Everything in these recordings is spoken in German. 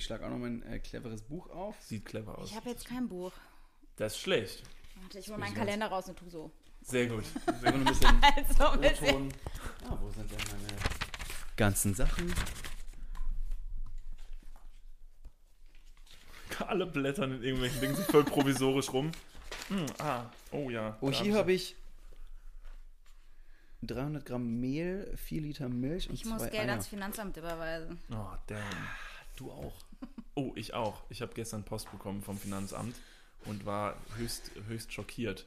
ich schlage auch noch mein äh, cleveres Buch auf. Sieht clever aus. Ich habe jetzt kein Buch. Das ist schlecht. Warte, ich hole meinen Kalender raus und tu so. Sehr gut. Sehr gut, ein bisschen Also ein bisschen. Ah, wo sind denn meine ganzen Sachen? Alle blättern in irgendwelchen Dingen so voll provisorisch rum. Hm, ah, oh ja. Oh, hier hab habe ich 300 Gramm Mehl, 4 Liter Milch und Ich muss Geld Eier. ans Finanzamt überweisen. Oh, damn. Du auch. Oh, ich auch. Ich habe gestern Post bekommen vom Finanzamt und war höchst, höchst schockiert,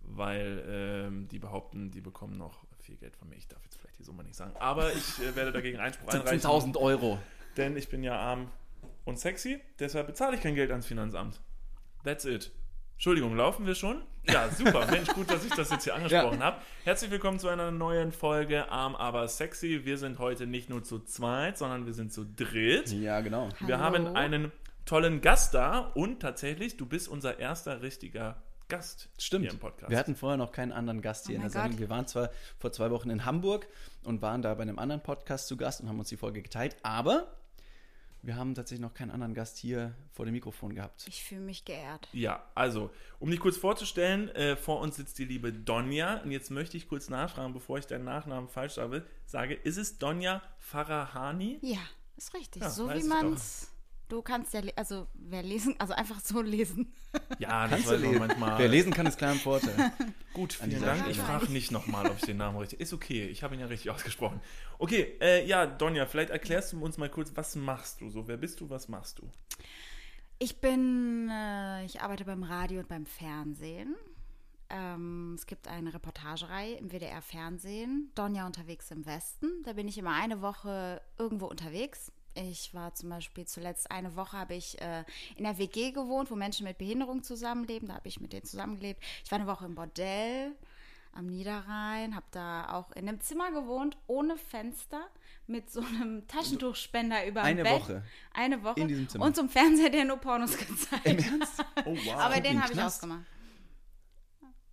weil ähm, die behaupten, die bekommen noch viel Geld von mir. Ich darf jetzt vielleicht die Summe nicht sagen, aber ich äh, werde dagegen Einspruch einreichen. 17.000 Euro. Denn ich bin ja arm und sexy, deshalb bezahle ich kein Geld ans Finanzamt. That's it. Entschuldigung, laufen wir schon? Ja, super. Mensch, gut, dass ich das jetzt hier angesprochen habe. Herzlich willkommen zu einer neuen Folge Arm aber sexy. Wir sind heute nicht nur zu zweit, sondern wir sind zu dritt. Ja, genau. Wir Hallo. haben einen tollen Gast da und tatsächlich, du bist unser erster richtiger Gast Stimmt. hier im Podcast. Wir hatten vorher noch keinen anderen Gast hier Oh in der Sendung. Wir waren zwar vor zwei Wochen in Hamburg und waren da bei einem anderen Podcast zu Gast und haben uns die Folge geteilt, aber wir haben tatsächlich noch keinen anderen Gast hier vor dem Mikrofon gehabt. Ich fühle mich geehrt. Ja, also, um dich kurz vorzustellen, äh, vor uns sitzt die liebe Donja. Und jetzt möchte ich kurz nachfragen, bevor ich deinen Nachnamen falsch sage. sage ist es Donja Farahani? Ja, ist richtig. Ja, so wie man es. Du kannst ja, also wer lesen, also einfach so lesen. Ja, das man lesen? manchmal. Wer lesen kann, ist klar im Vorteil. Gut, vielen Dank. Ich frage nicht nochmal, ob ich den Namen richtig. Ist okay, ich habe ihn ja richtig ausgesprochen. Okay, äh, ja, Donja, vielleicht erklärst du uns mal kurz, was machst du so? Wer bist du, was machst du? Ich bin, äh, ich arbeite beim Radio und beim Fernsehen. Ähm, es gibt eine Reportagerei im WDR Fernsehen, Donja unterwegs im Westen. Da bin ich immer eine Woche irgendwo unterwegs. Ich war zum Beispiel zuletzt eine Woche habe ich äh, in der WG gewohnt, wo Menschen mit Behinderung zusammenleben. Da habe ich mit denen zusammengelebt. Ich war eine Woche im Bordell am Niederrhein, habe da auch in einem Zimmer gewohnt, ohne Fenster, mit so einem Taschentuchspender über dem Eine Bett. Woche? Eine Woche. In diesem Zimmer? Und zum Fernseher, der nur Pornos gezeigt Im hat. Ernst? Oh, wow. Aber den habe ich ausgemacht.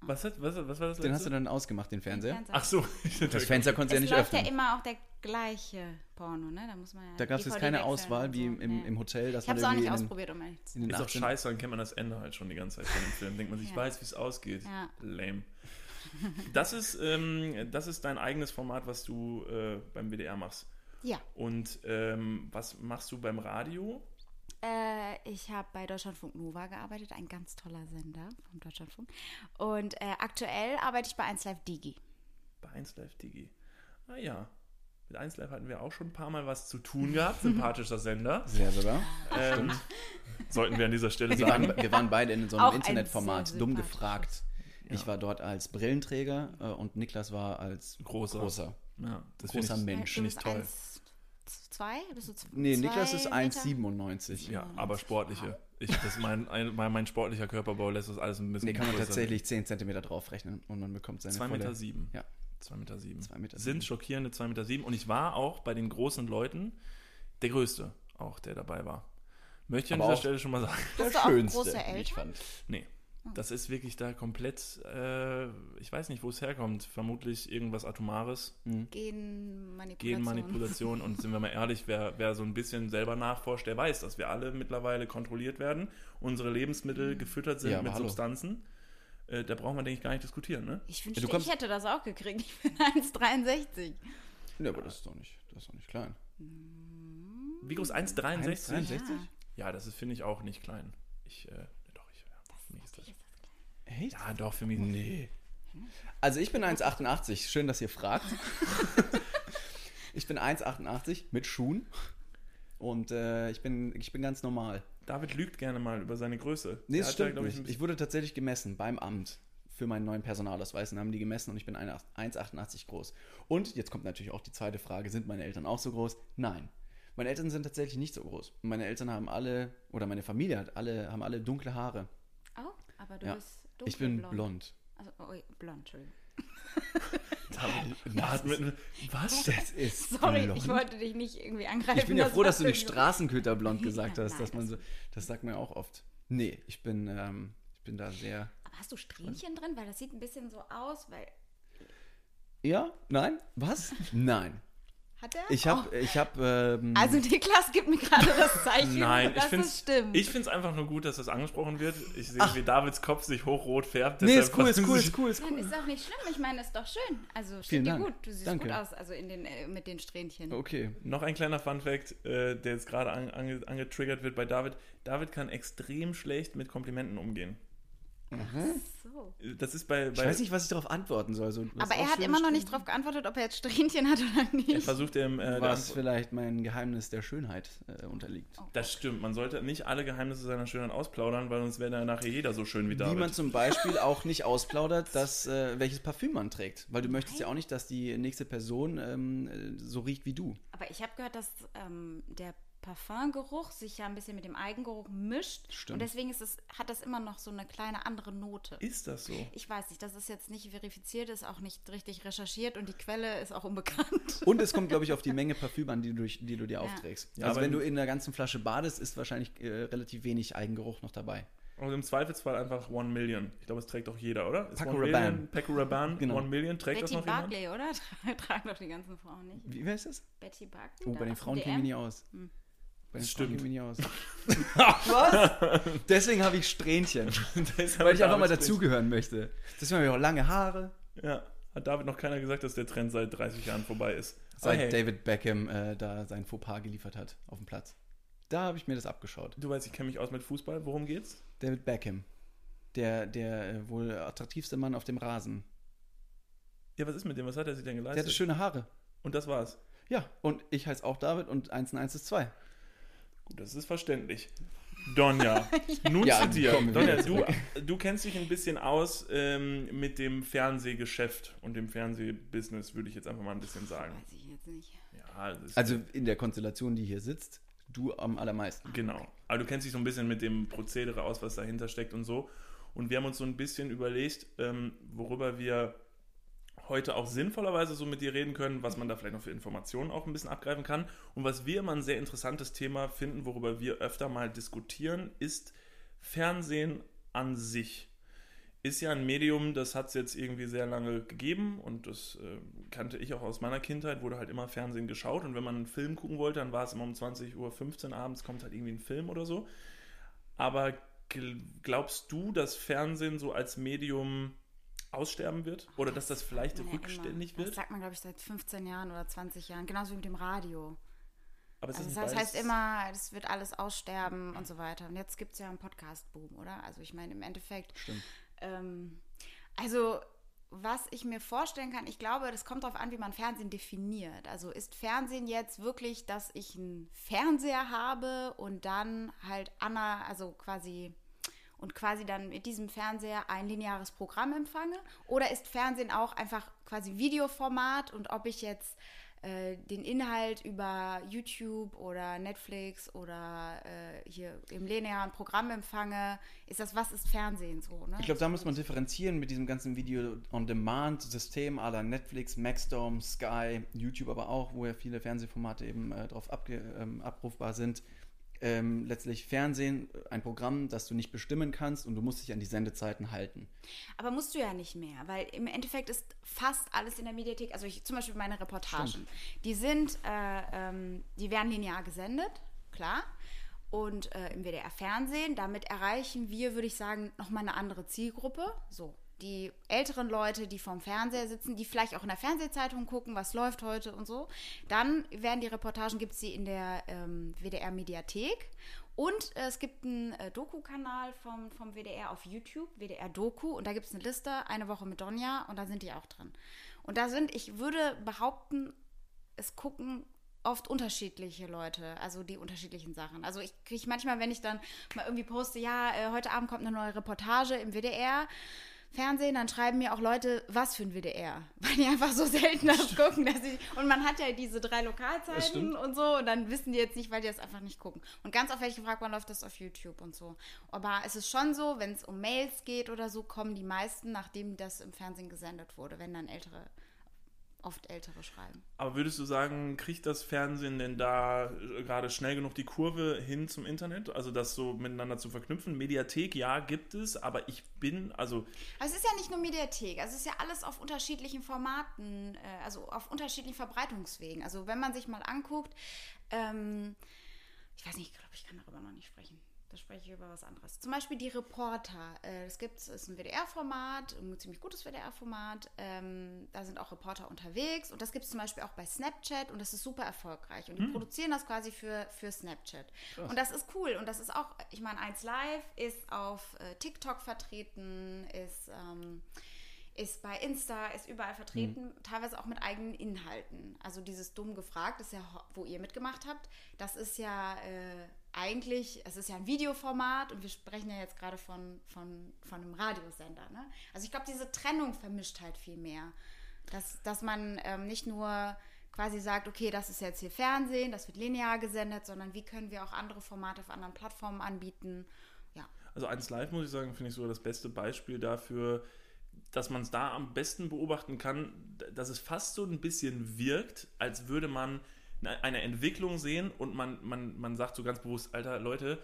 Was, hat, was, was war das Den hast du letzte? dann ausgemacht, den Fernseher? Fernseher. Ach so. Das Fenster konntest du ja es nicht läuft öffnen. ja immer auch der gleiche Porno, ne? Da muss man ja da gab es jetzt keine wechseln Auswahl wie im, im, im Hotel. Dass Ich habe es man auch nicht den- ausprobiert, um ehrlich zu in den Ist doch 18 scheiße, dann kennt man das Ende halt schon die ganze Zeit von dem Film. Denkt man sich, ich Ja. weiß, wie es ausgeht. Ja. Lame. Das ist, ähm, das ist dein eigenes Format, was du äh, beim WDR machst. Ja, Und ähm, was machst du beim Radio? Äh, ich habe bei Deutschlandfunk Nova gearbeitet, ein ganz toller Sender vom Deutschlandfunk. Und äh, aktuell arbeite ich bei 1 Live Digi. Bei 1 Live Digi. Ah ja. Mit 1 Live hatten wir auch schon ein paar Mal was zu tun gehabt. Sympathischer Sender. Sehr sogar. Ähm, sollten wir an dieser Stelle Wir sagen. waren, wir waren beide in so Auch einem ein Internetformat, sehr dumm gefragt. Ich war dort als Brillenträger äh, und Niklas war als Großer. großer. Ja, das Großer finde ich, Mensch. Finde ich toll. 2? Bist du z- Nee, zwei Niklas ist Meter? 1,97. Ja, aber sportliche. Ich, das mein, ein, mein, mein sportlicher Körperbau lässt das alles ein bisschen Nee, kann man größer. tatsächlich 10 cm draufrechnen und man bekommt seine 2 volle... Meter sieben. Ja. 2 Meter sieben. Zwei Meter Sind sieben. schockierende 2 Meter sieben. Und ich war auch bei den großen Leuten der Größte, auch der dabei war. Möchte ich an Aber dieser auch- Stelle schon mal sagen. Bist du auch große wie ich Eltern? fand. Nee. Das ist wirklich da komplett, äh, ich weiß nicht, wo es herkommt. Vermutlich irgendwas Atomares. Genmanipulation. Genmanipulation. Und sind wir mal ehrlich, wer, wer so ein bisschen selber nachforscht, der weiß, dass wir alle mittlerweile kontrolliert werden, unsere Lebensmittel gefüttert sind Ja, mit hallo. Substanzen. Äh, da braucht man, denke ich, gar nicht diskutieren, ne? Ich wünschte, kommst- ich hätte das auch gekriegt. Ich bin 1,63. Ja, aber das ist doch nicht, das ist doch nicht klein. Wie groß? 1,63? 1,63? Ja, das ist, finde ich, auch nicht klein. Ich, äh, ja, für mich ist das. Echt? Ja, doch, für mich. Nee. Also ich bin 1,88. Schön, dass ihr fragt. ich bin 1,88 mit Schuhen. Und äh, ich, bin, ich bin ganz normal. David lügt gerne mal über seine Größe. Nee, das da, stimmt glaub ich, Ich wurde tatsächlich gemessen beim Amt für meinen neuen Personalausweis und haben die gemessen und ich bin 1,88 groß. Und jetzt kommt natürlich auch die zweite Frage, sind meine Eltern auch so groß? Nein. Meine Eltern sind tatsächlich nicht so groß. Meine Eltern haben alle, oder meine Familie hat alle, haben alle dunkle Haare. Aber du Ja. bist Ich bin blond. Also, oh, blond, Entschuldigung. Mit, was? Das ist Sorry, blond. ich wollte dich nicht irgendwie angreifen. Ich bin ja froh, dass du nicht Straßenköterblond gesagt hast, nein, dass man das- so, das sagt man ja auch oft. Nee, ich bin, ähm, ich bin da sehr. Aber hast du Strähnchen drin? Weil das sieht ein bisschen so aus, weil. Ja? Nein? Was? Nein. Hat er? Ich habe, Oh. ich habe, ähm, Also Niklas gibt mir gerade das Zeichen, Nein, ich dass finde das stimmt. ich find's einfach nur gut, dass das angesprochen wird. Ich sehe, Ach. wie Davids Kopf sich hochrot färbt. nee, ist cool, ist cool, ist cool, ist Nein, cool. ist auch nicht schlimm. Ich meine, ist doch schön. Also steht dir gut. Du siehst Danke. gut aus, also in den, äh, mit den Strähnchen. Okay. Noch ein kleiner Funfact, äh, der jetzt gerade an, ange, angetriggert wird bei David. David kann extrem schlecht mit Komplimenten umgehen. So. Das ist bei, Ich bei weiß nicht, was ich darauf antworten soll. So, Aber er hat immer noch nicht darauf geantwortet, ob er jetzt Strähnchen hat oder er nicht. versucht dem, äh, Was vielleicht mein Geheimnis der Schönheit äh, unterliegt. Das stimmt, man sollte nicht alle Geheimnisse seiner Schönheit ausplaudern, weil sonst wäre dann nachher jeder so schön wie Wie David. man zum Beispiel auch nicht ausplaudert, dass, äh, welches Parfüm man trägt. Weil du möchtest ja auch nicht, dass die nächste Person ähm, äh, so riecht wie du. Aber ich habe gehört, dass ähm, der Parfumgeruch sich ja ein bisschen mit dem Eigengeruch mischt. Stimmt. Und deswegen ist es, hat das immer noch so eine kleine andere Note. ist das so? Ich weiß nicht, das ist jetzt nicht verifiziert, ist auch nicht richtig recherchiert und die Quelle ist auch unbekannt. Und es kommt, glaube ich, auf die Menge Parfüm an, die du, die du dir aufträgst. Ja, also wenn du in der ganzen Flasche badest, ist wahrscheinlich äh, relativ wenig Eigengeruch noch dabei. Und im Zweifelsfall einfach One Million. Ich glaube, das trägt auch jeder, oder? Ist Paco One Rabanne. Million, Paco Rabanne, Genau. One Million, trägt das Betty noch jemand? Barclay, oder? Tragen doch die ganzen Frauen nicht. Wie, wer ist das? Betty Barclay? Oh, bei den Frauen kennen wir nie aus. Bei den stimmt. wir nie aus. Was? Deswegen habe ich Strähnchen. Weil ich einfach mal dazugehören möchte. Deswegen habe ich auch lange Haare. Ja, hat David noch keiner gesagt, dass der Trend seit 30 Jahren vorbei ist. Seit hey, David Beckham äh, da sein Fauxpas geliefert hat auf dem Platz. Da habe ich mir das abgeschaut. Du weißt, ich kenne mich aus mit Fußball. Worum geht's? David Beckham. Der, der äh, wohl attraktivste Mann auf dem Rasen. Ja, was ist mit dem? Was hat er sich denn Der geleistet? hatte schöne Haare. Und das war's. Ja, und ich heiße auch David und 1 und 1 ist 2. Das ist verständlich. Donja, nun Ja, zu dir. Donja, du, du kennst dich ein bisschen aus ähm, mit dem Fernsehgeschäft und dem Fernsehbusiness, würde ich jetzt einfach mal ein bisschen sagen. Weiß ich jetzt nicht. Ja, das ist, Also in der Konstellation, die hier sitzt, du am allermeisten. genau. Aber du kennst dich so ein bisschen mit dem Prozedere aus, was dahinter steckt und so. Und wir haben uns so ein bisschen überlegt, ähm, worüber wir heute auch sinnvollerweise so mit dir reden können, was man da vielleicht noch für Informationen auch ein bisschen abgreifen kann. Und was wir immer ein sehr interessantes Thema finden, worüber wir öfter mal diskutieren, ist Fernsehen an sich. Ist ja ein Medium, das hat es jetzt irgendwie sehr lange gegeben und das äh, kannte ich auch aus meiner Kindheit, wurde halt immer Fernsehen geschaut und wenn man einen Film gucken wollte, dann war es immer um 20.15 Uhr abends, kommt halt irgendwie ein Film oder so. Aber gl- glaubst du, dass Fernsehen so als Medium aussterben wird? Oder dass das vielleicht Ja, rückständig immer. Das wird? sagt man, glaube ich, seit 15 Jahren oder 20 Jahren. Genauso wie mit dem Radio. Aber es Also ist das heißt, beides- heißt immer, das wird alles aussterben und so weiter. Und jetzt gibt es ja einen Podcast-Boom, oder? Also ich meine, im Endeffekt. Stimmt. Ähm, also, was ich mir vorstellen kann, ich glaube, das kommt darauf an, wie man Fernsehen definiert. Also ist Fernsehen jetzt wirklich, dass ich einen Fernseher habe und dann halt Anna, also quasi und quasi dann mit diesem Fernseher ein lineares Programm empfange? Oder ist Fernsehen auch einfach quasi Videoformat und ob ich jetzt äh, den Inhalt über YouTube oder Netflix oder äh, hier im linearen Programm empfange, ist das, was ist Fernsehen so? Ne? Ich glaube, da muss man differenzieren mit diesem ganzen Video-on-Demand-System la Netflix, Maxdome, Sky, YouTube aber auch, wo ja viele Fernsehformate eben äh, drauf abge ähm, abrufbar sind. Ähm, letztlich Fernsehen, ein Programm, das du nicht bestimmen kannst und du musst dich an die Sendezeiten halten. Aber musst du ja nicht mehr, weil im Endeffekt ist fast alles in der Mediathek, also ich, zum Beispiel meine Reportagen, die sind, äh, ähm, die werden linear gesendet, klar, und äh, im WDR-Fernsehen, damit erreichen wir, würde ich sagen, nochmal eine andere Zielgruppe, so. Die älteren Leute, die vorm Fernseher sitzen, die vielleicht auch in der Fernsehzeitung gucken, was läuft heute und so. Dann werden die Reportagen, gibt es sie in der ähm, WDR-Mediathek. Und äh, es gibt einen äh, Doku-Kanal vom, vom WDR auf YouTube, WDR Doku, und da gibt es eine Liste, eine Woche mit Donja, und da sind die auch drin. Und da sind, ich würde behaupten, es gucken oft unterschiedliche Leute, also die unterschiedlichen Sachen. Also ich kriege manchmal, wenn ich dann mal irgendwie poste, ja, äh, heute Abend kommt eine neue Reportage im WDR, Fernsehen, dann schreiben mir auch Leute, was für ein WDR. Weil die einfach so selten das gucken. Dass ich, und man hat ja diese drei Lokalzeiten und so und dann wissen die jetzt nicht, weil die das einfach nicht gucken. Und ganz oft werde ich gefragt, wann läuft das auf YouTube und so. Aber es ist schon so, wenn es um Mails geht oder so, kommen die meisten, nachdem das im Fernsehen gesendet wurde, wenn dann ältere oft Ältere schreiben. Aber würdest du sagen, kriegt das Fernsehen denn da äh, gerade schnell genug die Kurve hin zum Internet? Also das so miteinander zu verknüpfen? Mediathek, ja, gibt es, aber ich bin, also. Also es ist ja nicht nur Mediathek, also es ist ja alles auf unterschiedlichen Formaten, äh, also auf unterschiedlichen Verbreitungswegen. Also wenn man sich mal anguckt, ähm, ich weiß nicht, ich glaube, ich kann darüber noch nicht sprechen. Da spreche ich über was anderes. Zum Beispiel die Reporter. Äh, das gibt es, ist ein WDR-Format, ein ziemlich gutes WDR-Format. Ähm, da sind auch Reporter unterwegs. Und das gibt es zum Beispiel auch bei Snapchat und das ist super erfolgreich. Und die hm. produzieren das quasi für, für Snapchat. Krass. Und das ist cool. Und das ist auch, ich meine, 1 Live ist auf äh, TikTok vertreten, ist. Ähm, ist bei Insta, ist überall vertreten, mhm. teilweise auch mit eigenen Inhalten. Also dieses dumm gefragt, ist ja, wo ihr mitgemacht habt, das ist ja äh, eigentlich, es ist ja ein Videoformat und wir sprechen ja jetzt gerade von, von, von einem Radiosender. Ne? Also ich glaube, diese Trennung vermischt halt viel mehr. Dass, dass man ähm, nicht nur quasi sagt, okay, das ist jetzt hier Fernsehen, das wird linear gesendet, sondern wie können wir auch andere Formate auf anderen Plattformen anbieten. Ja. Also eins live, muss ich sagen, finde ich sogar das beste Beispiel dafür, dass man es da am besten beobachten kann, dass es fast so ein bisschen wirkt, als würde man eine Entwicklung sehen und man, man, man sagt so ganz bewusst, Alter, Leute,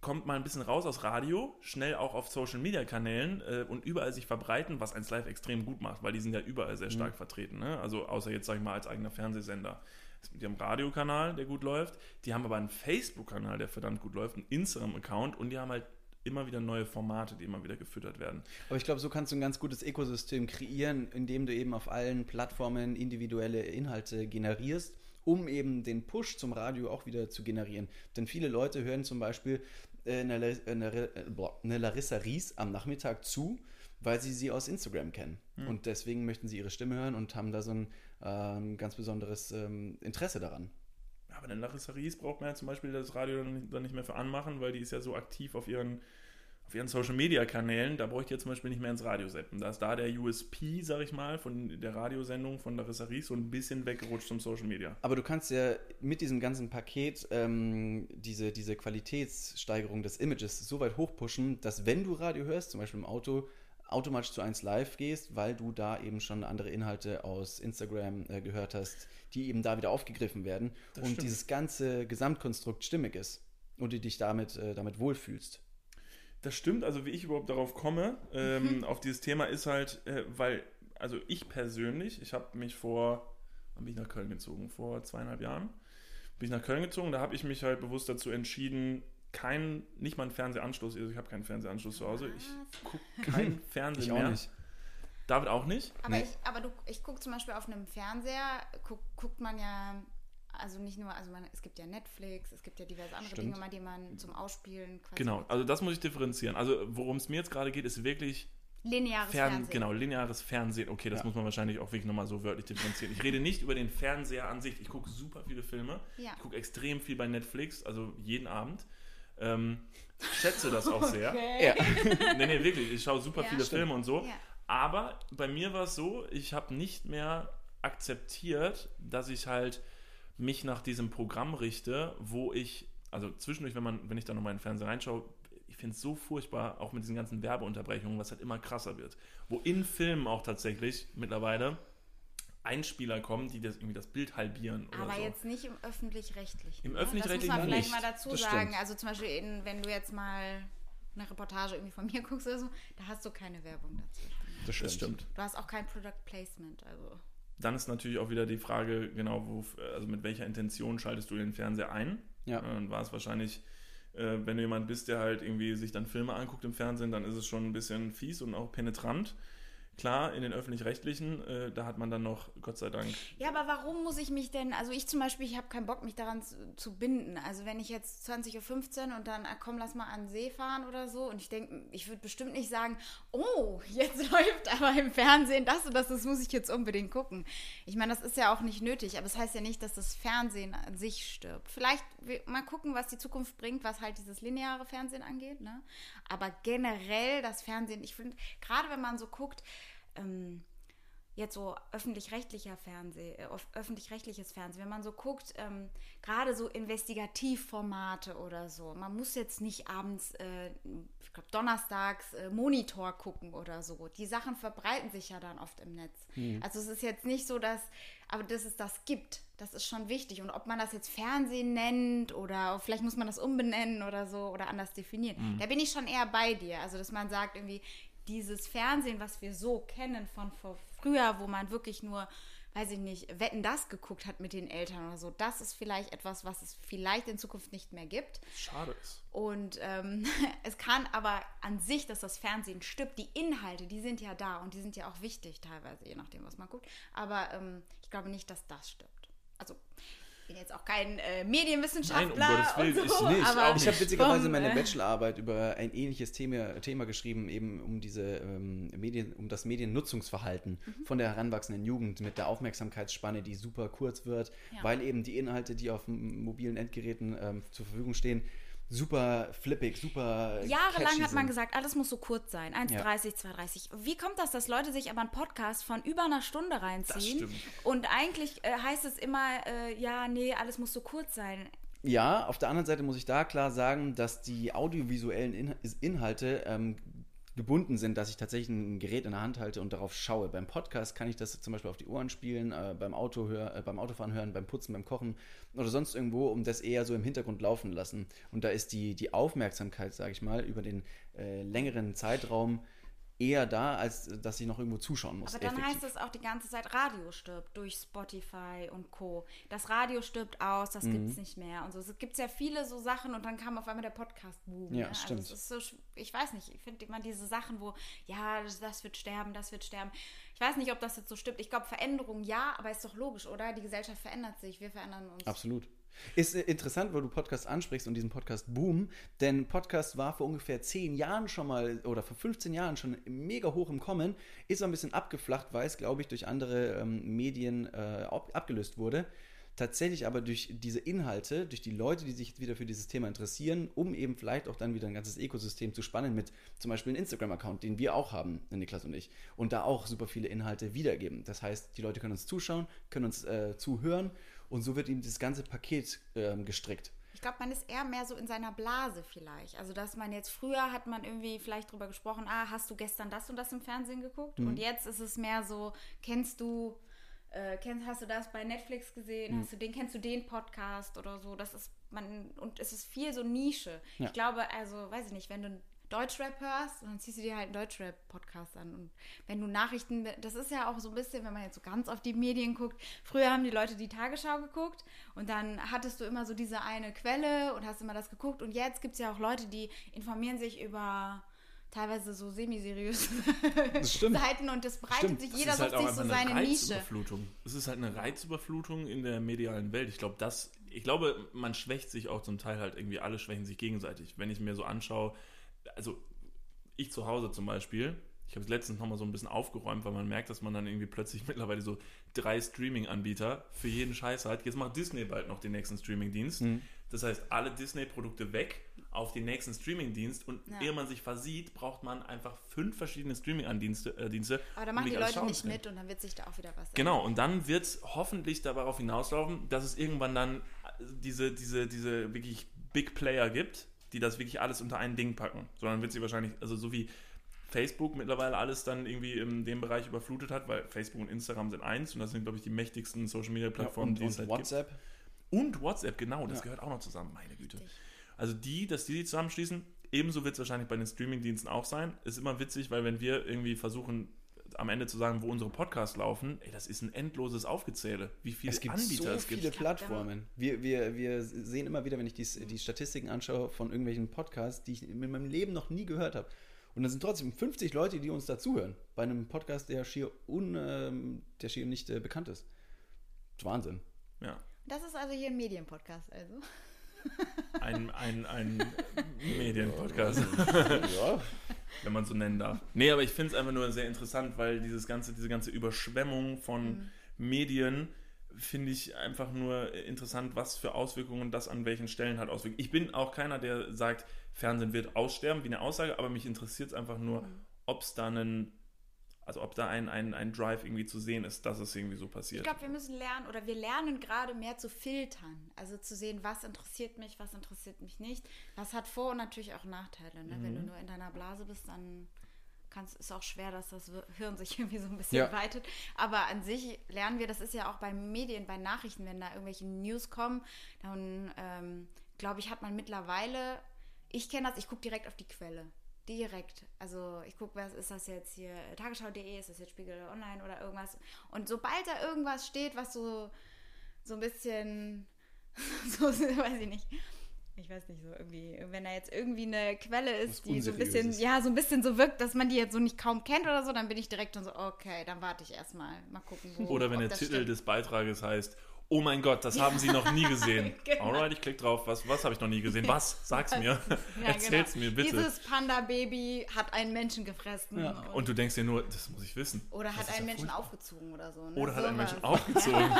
kommt mal ein bisschen raus aus Radio, schnell auch auf Social Media Kanälen äh, und überall sich verbreiten, was 1 Live extrem gut macht, weil die sind ja überall sehr stark mhm. vertreten. Ne? Also außer jetzt, sag ich mal, als eigener Fernsehsender. Die haben einen Radiokanal, der gut läuft, die haben aber einen Facebook-Kanal, der verdammt gut läuft, einen Instagram-Account und die haben halt immer wieder neue Formate, die immer wieder gefüttert werden. Aber ich glaube, so kannst du ein ganz gutes Ökosystem kreieren, indem du eben auf allen Plattformen individuelle Inhalte generierst, um eben den Push zum Radio auch wieder zu generieren. Denn viele Leute hören zum Beispiel äh, eine, eine, äh, eine Larissa Ries am Nachmittag zu, weil sie sie aus Instagram kennen. Hm. Und deswegen möchten sie ihre Stimme hören und haben da so ein ähm, ganz besonderes ähm, Interesse daran. Aber eine Larissa braucht man ja zum Beispiel das Radio dann nicht mehr für anmachen, weil die ist ja so aktiv auf ihren auf ihren Social Media Kanälen, da bräuchte ich jetzt zum Beispiel nicht mehr ins Radio seppen. Da ist da der USP, sag ich mal, von der Radiosendung von Larissa Ries so ein bisschen weggerutscht zum Social Media. Aber du kannst ja mit diesem ganzen Paket ähm, diese, diese Qualitätssteigerung des Images so weit hochpushen, dass wenn du Radio hörst, zum Beispiel im Auto, automatisch zu 1 Live gehst, weil du da eben schon andere Inhalte aus Instagram äh, gehört hast, die eben da wieder aufgegriffen werden das und stimmt. dieses ganze Gesamtkonstrukt stimmig ist und du dich damit, äh, damit wohlfühlst. Das stimmt, also wie ich überhaupt darauf komme, ähm, mhm. auf dieses Thema ist halt, äh, weil, also ich persönlich, ich habe mich vor, wann bin ich nach Köln gezogen? Vor zweieinhalb Jahren bin ich nach Köln gezogen, da habe ich mich halt bewusst dazu entschieden, kein, nicht mal einen Fernsehanschluss, also ich habe keinen Fernsehanschluss zu Hause, ich gucke kein Fernsehen ich mehr. Auch nicht. David auch nicht? Aber nee. ich, aber du, ich gucke zum Beispiel auf einem Fernseher, guck, guckt man ja also nicht nur, also man, es gibt ja Netflix, es gibt ja diverse andere Stimmt. Dinge, die man zum Ausspielen quasi. Genau, also das muss ich differenzieren. Also worum es mir jetzt gerade geht, ist wirklich Lineares Fern Fernsehen. Genau, lineares Fernsehen. Okay, das ja. muss man wahrscheinlich auch wirklich nochmal so wörtlich differenzieren. Ich rede nicht über den Fernseher an sich. Ich gucke super viele Filme. Ja. Ich gucke extrem viel bei Netflix, also jeden Abend. Ähm, schätze das auch sehr. Okay. Ja. nee, nee, wirklich. Ich schaue super ja, viele stimmt. Filme und so. Aber bei mir war es so, ich habe nicht mehr akzeptiert, dass ich halt mich nach diesem Programm richte, wo ich, also zwischendurch, wenn man, wenn ich da nochmal in den Fernseher reinschaue, ich finde es so furchtbar, auch mit diesen ganzen Werbeunterbrechungen, was halt immer krasser wird. Wo in Filmen auch tatsächlich mittlerweile Einspieler kommen, die das irgendwie das Bild halbieren. Aber so. jetzt nicht im öffentlich-rechtlichen. Im ne? öffentlich-rechtlichen Das muss man vielleicht mal dazu das sagen. Stimmt. Also zum Beispiel, in, wenn du jetzt mal eine Reportage irgendwie von mir guckst oder so, da hast du keine Werbung dazu. Das stimmt. Das stimmt. Du hast auch kein Product Placement. Also dann ist natürlich auch wieder die Frage, genau, wo, also mit welcher Intention schaltest du den Fernseher ein? Ja. Dann war es wahrscheinlich, äh, wenn du jemand bist, der halt irgendwie sich dann Filme anguckt im Fernsehen, dann ist es schon ein bisschen fies und auch penetrant. Klar, in den öffentlich-rechtlichen, äh, da hat man dann noch, Gott sei Dank. Ja, aber warum muss ich mich denn, also ich zum Beispiel, ich habe keinen Bock, mich daran zu, zu, binden. Also wenn ich jetzt 20.15 Uhr und dann, ah, komm, lass mal an den See fahren oder so und ich denke, ich würde bestimmt nicht sagen, oh, jetzt läuft aber im Fernsehen das und das, das muss ich jetzt unbedingt gucken. Ich meine, das ist ja auch nicht nötig, aber es das heißt ja nicht, dass das Fernsehen an sich stirbt. Vielleicht mal gucken, was die Zukunft bringt, was halt dieses lineare Fernsehen angeht, ne? Aber generell das Fernsehen, ich finde, gerade wenn man so guckt, ähm, jetzt so öffentlich-rechtlicher Fernseh, äh, öffentlich-rechtliches Fernsehen, wenn man so guckt, ähm, gerade so Investigativformate oder so, man muss jetzt nicht abends, äh, ich glaube donnerstags äh, Monitor gucken oder so. Die Sachen verbreiten sich ja dann oft im Netz. Mhm. Also es ist jetzt nicht so, dass, aber dass es das gibt, das ist schon wichtig. Und ob man das jetzt Fernsehen nennt oder vielleicht muss man das umbenennen oder so oder anders definieren, mhm. da bin ich schon eher bei dir. Also dass man sagt irgendwie, dieses Fernsehen, was wir so kennen von vor früher, wo man wirklich nur, weiß ich nicht, Wetten das geguckt hat mit den Eltern oder so, das ist vielleicht etwas, was es vielleicht in Zukunft nicht mehr gibt. Schade ist. Und ähm, es kann aber an sich, dass das Fernsehen stirbt, die Inhalte, die sind ja da und die sind ja auch wichtig teilweise, je nachdem, was man guckt. Aber ähm, ich glaube nicht, dass das stirbt. Also bin jetzt auch kein äh, Medienwissenschaftler. Nein, um Gottes Willen, so, ich nicht. Aber ich habe witzigerweise meine äh, Bachelorarbeit über ein ähnliches Thema, Thema geschrieben, eben um diese ähm, Medien, um das Mediennutzungsverhalten mhm. von der heranwachsenden Jugend mit der Aufmerksamkeitsspanne, die super kurz wird, ja. weil eben die Inhalte, die auf mobilen Endgeräten ähm, zur Verfügung stehen, super flippig, super. Jahrelang hat man gesagt, alles muss so kurz sein. 1,30, ja. 2,30. Wie kommt das, dass Leute sich aber einen Podcast von über einer Stunde reinziehen? Und eigentlich äh, heißt es immer, äh, ja, nee, alles muss so kurz sein. Ja, auf der anderen Seite muss ich da klar sagen, dass die audiovisuellen In Inhalte ähm, gebunden sind, dass ich tatsächlich ein Gerät in der Hand halte und darauf schaue. Beim Podcast kann ich das zum Beispiel auf die Ohren spielen, äh, beim, Auto hör, äh, beim Autofahren hören, beim Putzen, beim Kochen oder sonst irgendwo, um das eher so im Hintergrund laufen lassen. Und da ist die, die Aufmerksamkeit, sage ich mal, über den äh, längeren Zeitraum eher da, als dass ich noch irgendwo zuschauen muss. Aber dann effektiv. heißt es auch die ganze Zeit, Radio stirbt durch Spotify und Co. Das Radio stirbt aus, das mhm. gibt es nicht mehr und so. Es gibt ja viele so Sachen und dann kam auf einmal der Podcast-Boom. Ja, ja, also stimmt. Also so, ich weiß nicht, ich finde immer diese Sachen, wo, ja, das, das, wird sterben, das wird sterben. Ich weiß nicht, ob das jetzt so stimmt. Ich glaube, Veränderung ja, aber ist doch logisch, oder? Die Gesellschaft verändert sich, wir verändern uns. Absolut. Ist interessant, weil du Podcast ansprichst und diesen Podcast Boom, denn Podcast war vor ungefähr 10 Jahren schon mal oder vor 15 Jahren schon mega hoch im Kommen, ist ein bisschen abgeflacht, weil es, glaube ich, durch andere ähm, Medien äh, abgelöst wurde. Tatsächlich aber durch diese Inhalte, durch die Leute, die sich wieder für dieses Thema interessieren, um eben vielleicht auch dann wieder ein ganzes Ökosystem zu spannen mit zum Beispiel einem Instagram-Account, den wir auch haben, Niklas und ich, und da auch super viele Inhalte wiedergeben. Das heißt, die Leute können uns zuschauen, können uns äh, zuhören und so wird ihm das ganze Paket ähm, gestrickt. Ich glaube, man ist eher mehr so in seiner Blase vielleicht. Also, dass man jetzt früher hat man irgendwie vielleicht drüber gesprochen, ah, hast du gestern das und das im Fernsehen geguckt? Mhm. Und jetzt ist es mehr so, kennst du, äh, kennst, hast du das bei Netflix gesehen? Mhm. Hast du den, kennst du den Podcast oder so? Das ist man, und es ist viel so Nische. Ja. Ich glaube, also, weiß ich nicht, wenn du Deutschrap hörst, dann ziehst du dir halt einen Deutschrap-Podcast an. Und wenn du Nachrichten, das ist ja auch so ein bisschen, wenn man jetzt so ganz auf die Medien guckt, früher haben die Leute die Tagesschau geguckt und dann hattest du immer so diese eine Quelle und hast immer das geguckt. Und jetzt gibt es ja auch Leute, die informieren sich über teilweise so semi-seriöse Seiten und das breitet Stimmt. sich, jeder sucht halt sich so seine Nische. Es ist halt eine Reizüberflutung in der medialen Welt. Ich glaube, das, ich glaube, man schwächt sich auch zum Teil halt irgendwie, alle schwächen sich gegenseitig. Wenn ich mir so anschaue, also ich zu Hause zum Beispiel, ich habe es letztens nochmal so ein bisschen aufgeräumt, weil man merkt, dass man dann irgendwie plötzlich mittlerweile so drei Streaming-Anbieter für jeden Scheiß hat. Jetzt macht Disney bald noch den nächsten Streaming-Dienst. Mhm. Das heißt, alle Disney-Produkte weg auf den nächsten Streaming-Dienst und ja. ehe man sich versieht, braucht man einfach fünf verschiedene Streaming-Dienste. Äh, Dienste, Aber da machen um die Leute nicht mit und dann wird sich da auch wieder was Genau, und dann wird es hoffentlich darauf hinauslaufen, dass es irgendwann dann diese, diese, diese wirklich Big Player gibt, die das wirklich alles unter ein Ding packen, sondern wird sie wahrscheinlich, also so wie Facebook mittlerweile alles dann irgendwie in dem Bereich überflutet hat, weil Facebook und Instagram sind eins und das sind, glaube ich, die mächtigsten Social Media Plattformen, ja, und, die es halt WhatsApp. gibt. Und WhatsApp, genau, das ja. gehört auch noch zusammen, meine Güte. Also die, dass die die zusammenschließen, ebenso wird es wahrscheinlich bei den Streamingdiensten auch sein. Ist immer witzig, weil wenn wir irgendwie versuchen, am Ende zu sagen, wo unsere Podcasts laufen, ey, das ist ein endloses Aufgezähle, wie viele es gibt Anbieter so es gibt. viele Plattformen. Wir, wir, wir sehen immer wieder, wenn ich die, die Statistiken anschaue von irgendwelchen Podcasts, die ich in meinem Leben noch nie gehört habe. Und da sind trotzdem 50 Leute, die uns dazuhören. Bei einem Podcast, der schier, un, ähm, der schier nicht äh, bekannt ist. Wahnsinn. Ja. Das ist also hier ein Medienpodcast, also. Ein, ein, ein Medienpodcast. ja. Wenn man so nennen darf. Nee, aber ich finde es einfach nur sehr interessant, weil dieses ganze, diese ganze Überschwemmung von mhm. Medien finde ich einfach nur interessant, was für Auswirkungen das an welchen Stellen hat auswirkt. Ich bin auch keiner, der sagt, Fernsehen wird aussterben, wie eine Aussage, aber mich interessiert es einfach nur, mhm. ob es da einen Also ob da ein, ein, ein Drive irgendwie zu sehen ist, dass es irgendwie so Ich passiert. glaube, wir müssen lernen oder wir lernen gerade mehr zu filtern. Also zu sehen, was interessiert mich, was interessiert mich nicht. Das hat Vor- und natürlich auch Nachteile. Ne? Wenn du Mhm. nur in deiner Blase bist, dann kann's, ist auch schwer, dass das Hirn sich irgendwie so ein bisschen Ja. weitet. Aber an sich lernen wir, das ist ja auch bei Medien, bei Nachrichten, wenn da irgendwelche News kommen, dann ähm, glaube ich, hat man mittlerweile, ich kenne das, ich gucke direkt auf die Quelle. Direkt. Also ich gucke, was ist das jetzt hier, tagesschau.de, ist das jetzt Spiegel Online oder irgendwas. Und sobald da irgendwas steht, was so, so ein bisschen, so, weiß ich nicht, ich weiß nicht, so irgendwie, wenn da jetzt irgendwie eine Quelle ist, die so ein bisschen, Unseriöses. ja, so ein bisschen so wirkt, dass man die jetzt so nicht kaum kennt oder so, dann bin ich direkt schon so, okay, dann warte ich erstmal, mal gucken, wo. Oder wenn der Titel stimmt. des Beitrages heißt, oh mein Gott, das haben Sie noch nie gesehen. Genau. Alright, ich klicke drauf. Was, was habe ich noch nie gesehen? Was? Sag's mir. Ja, Erzähl's genau. mir bitte. Dieses Panda-Baby hat einen Menschen gefressen. Ja. Und, Und du denkst dir nur, das muss ich wissen. oder Das hat einen ja Menschen furchtbar. aufgezogen oder so. Ne? Oder hat einen. Menschen aufgezogen.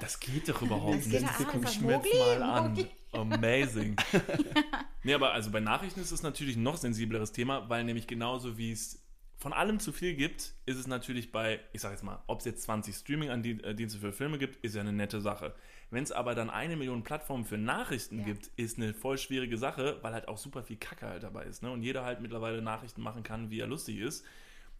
Das geht doch überhaupt Das nicht. das Schmerz Mowgli? mal an. Amazing. nee, aber also bei Nachrichten ist es natürlich ein noch sensibleres Thema, weil nämlich genauso wie es von allem zu viel gibt, ist es natürlich bei, ich sag jetzt mal, ob es jetzt 20 Streaming-Dienste für Filme gibt, ist ja eine nette Sache. Wenn es aber dann eine Million Plattformen für Nachrichten Ja. gibt, ist eine voll schwierige Sache, weil halt auch super viel Kacke halt dabei ist. Ne? Und jeder halt mittlerweile Nachrichten machen kann, wie er lustig ist.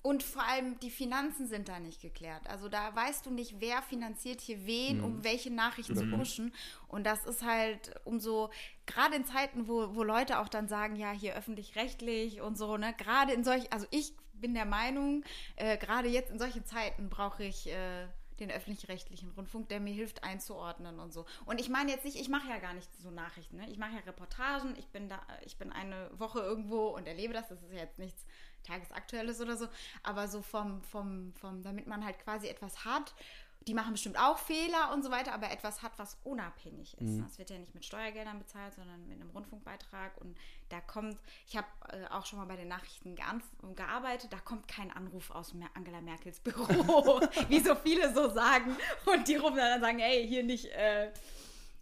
Und vor allem die Finanzen sind da nicht geklärt. Also da weißt du nicht, wer finanziert hier wen, um welche Nachrichten zu pushen. Und das ist halt umso, gerade in Zeiten, wo, wo Leute auch dann sagen, ja, hier öffentlich-rechtlich und so, ne, gerade in solch, also ich bin der Meinung, äh, gerade jetzt in solchen Zeiten brauche ich äh, den öffentlich-rechtlichen Rundfunk, der mir hilft einzuordnen und so. Und ich meine jetzt nicht, ich mache ja gar nicht so Nachrichten, ne? ich mache ja Reportagen, ich bin da, ich bin eine Woche irgendwo und erlebe das, das ist ja jetzt nichts Tagesaktuelles oder so, aber so vom, vom, vom, damit man halt quasi etwas hat, die machen bestimmt auch Fehler und so weiter, aber etwas hat, was unabhängig ist. Das wird ja nicht mit Steuergeldern bezahlt, sondern mit einem Rundfunkbeitrag. Und da kommt, ich habe äh, auch schon mal bei den Nachrichten gearbeitet, da kommt kein Anruf aus Angela Merkels Büro, wie so viele so sagen. Und die rufen dann und sagen, ey, hier nicht, äh,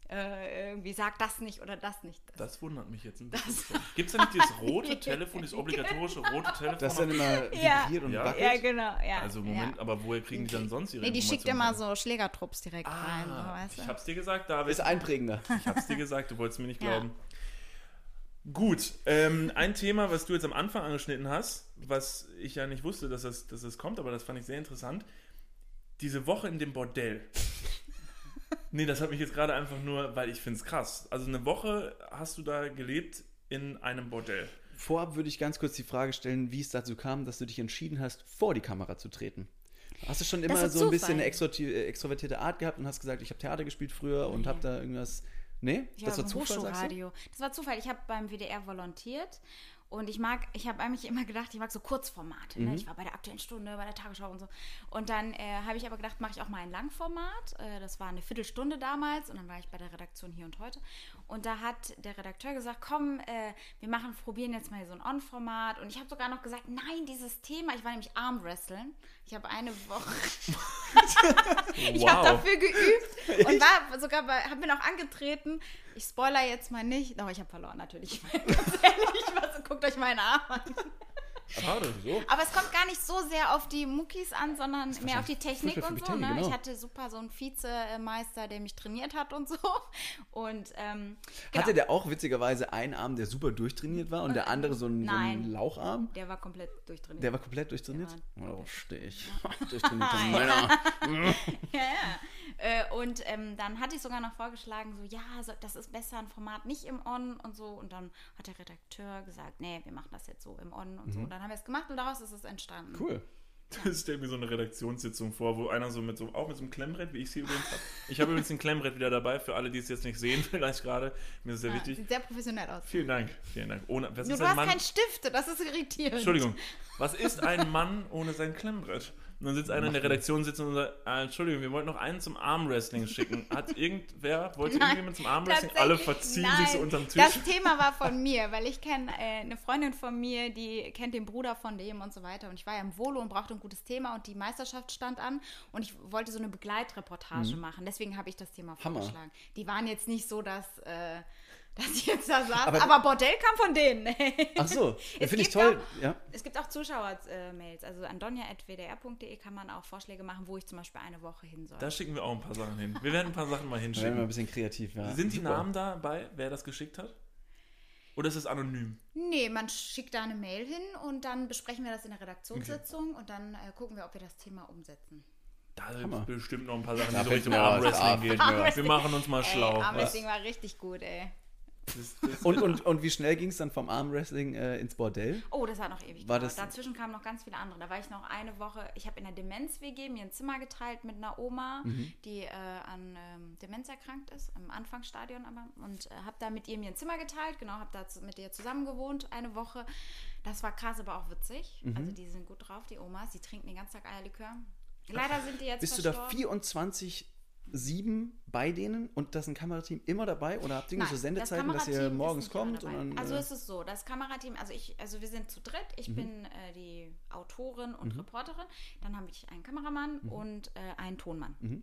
äh, irgendwie sag das nicht oder das nicht. Das wundert mich jetzt ein bisschen. Gibt es da nicht dieses rote Telefon, dieses obligatorische rote Telefon? Das dann immer Ja. vibriert und Ja. wackelt. ja, genau. Ja, also Moment, ja. aber woher kriegen die dann sonst ihre Nee, die schickt immer so Schlägertrupps direkt rein. So, Ah, weißt du? ich hab's dir gesagt, David. Ist einprägender. Ich hab's dir gesagt, du wolltest mir nicht Ja. glauben. Gut, ähm, ein Thema, was du jetzt am Anfang angeschnitten hast, was ich ja nicht wusste, dass das, dass das kommt, aber das fand ich sehr interessant. Diese Woche in dem Bordell. Nee, das hat mich jetzt gerade einfach nur, weil ich finde es krass. Also eine Woche hast du da gelebt in einem Bordell. Vorab würde ich ganz kurz die Frage stellen, wie es dazu kam, dass du dich entschieden hast, vor die Kamera zu treten. Hast du schon immer so ein bisschen Zufall. eine äh, extrovertierte Art gehabt und hast gesagt, ich habe Theater gespielt früher und habe da irgendwas. Nee? Ich das war Zufall, sagst du? Das war Zufall. Ich habe beim WDR volontiert und ich mag, ich habe eigentlich immer gedacht, ich mag so Kurzformate. Mhm. Ne? Ich war bei der Aktuellen Stunde, bei der Tagesschau und so. Und dann äh, habe ich aber gedacht, mache ich auch mal ein Langformat. Äh, das war eine Viertelstunde damals und dann war ich bei der Redaktion hier und heute. Und da hat der Redakteur gesagt, komm, äh, wir machen, probieren jetzt mal so ein On-Format. Und ich habe sogar noch gesagt, nein, dieses Thema, ich war nämlich Armwrestling. Ich habe eine Woche Ich habe dafür geübt und war sogar bei, habe mir noch angetreten. Ich spoiler jetzt mal nicht, aber ich habe verloren natürlich. Ich meine, ganz ehrlich, guckt euch meinen Arm an. Schade, so. Aber es kommt gar nicht so sehr auf die Muckis an, sondern mehr auf die Technik und so. Technik, Ne? genau. Ich hatte super so einen Vizemeister, der mich trainiert hat und so. Und ähm, genau. Hatte der auch witzigerweise einen Arm, der super durchtrainiert war und der andere so einen, so einen. Laucharm? der war komplett durchtrainiert. Der war komplett durchtrainiert? Der Oh, stehe ich. Durchtrainierte Nein. Männer. Ja, ja. Äh, und ähm, dann hatte ich sogar noch vorgeschlagen, so, ja, so, das ist besser ein Format nicht im On und so. Und dann hat der Redakteur gesagt, nee, wir machen das jetzt so im On und so. Und dann haben wir es gemacht und daraus ist es entstanden. Cool. Ich stelle mir so eine Redaktionssitzung vor, wo einer so mit so, auch mit so einem Klemmbrett, wie ich sie übrigens habe. Ich habe übrigens ein Klemmbrett wieder dabei, für alle, die es jetzt nicht sehen, vielleicht gerade. Mir ist es sehr Ja, wichtig. sieht sehr professionell aus. Vielen Dank, vielen Dank. Ohne, was ist du ein hast Mann? keinen Stifte, das ist irritierend. Entschuldigung. Was ist ein Mann ohne sein Klemmbrett? Und dann sitzt einer in der Redaktion sitzen und sagt, ah, Entschuldigung, wir wollten noch einen zum Armwrestling schicken. Hat irgendwer, wollte Nein, irgendjemand zum Armwrestling? Alle verziehen nein. sich so unterm Tisch. Das Thema war von mir, weil ich kenne äh, eine Freundin von mir, die kennt den Bruder von dem und so weiter. Und ich war ja im Volo und brauchte ein gutes Thema und die Meisterschaft stand an und ich wollte so eine Begleitreportage machen. Deswegen habe ich das Thema Hammer. vorgeschlagen. Die waren jetzt nicht so, dass. Äh, dass ich jetzt da saß. Aber- Aber, Bordell kam von denen. Ach so, Es finde ich gibt toll. auch- Ja. Es gibt auch Zuschauer-Mails. Also an donja.wdr.de kann man auch Vorschläge machen, wo ich zum Beispiel eine Woche hin soll. Da schicken wir auch ein paar Sachen hin. Wir werden ein paar Sachen mal Da werden wir ein hinschicken. bisschen kreativ. Ja. Sind die Super. Namen dabei, wer das geschickt hat? Oder ist es anonym? Nee, man schickt da eine Mail hin und dann besprechen wir das in der Redaktionssitzung und dann äh, gucken wir, ob wir das Thema umsetzen. Da sind bestimmt noch ein paar Sachen, die so Richtung Armwrestling gehen. Wir machen uns mal schlau. Armwrestling war richtig gut, ey. Das- das- Und, und, und wie schnell ging es dann vom Armwrestling äh, ins Bordell? Oh, das hat noch ewig War gedauert. das- Dazwischen kamen noch ganz viele andere. Da war ich noch eine Woche, ich habe in der Demenz-WG mir ein Zimmer geteilt mit einer Oma, Mhm. die äh, an ähm, Demenz erkrankt ist, im Anfangsstadion aber. Und äh, habe da mit ihr mir ein Zimmer geteilt, genau, habe da zu, mit ihr zusammen gewohnt eine Woche. Das war krass, aber auch witzig. Mhm. Also die sind gut drauf, die Omas, die trinken den ganzen Tag Eierlikör. Leider sind die jetzt Bist du da verstorben. 24 7 bei denen und das ist ein Kamerateam immer dabei oder habt ihr irgendwie so Sendezeiten, dass ihr morgens kommt dann also äh, es ist so, das Kamerateam, also ich, also wir sind zu dritt. Ich bin äh, die Autorin und Mhm. Reporterin. Dann habe ich einen Kameramann und äh, einen Tonmann. Mhm.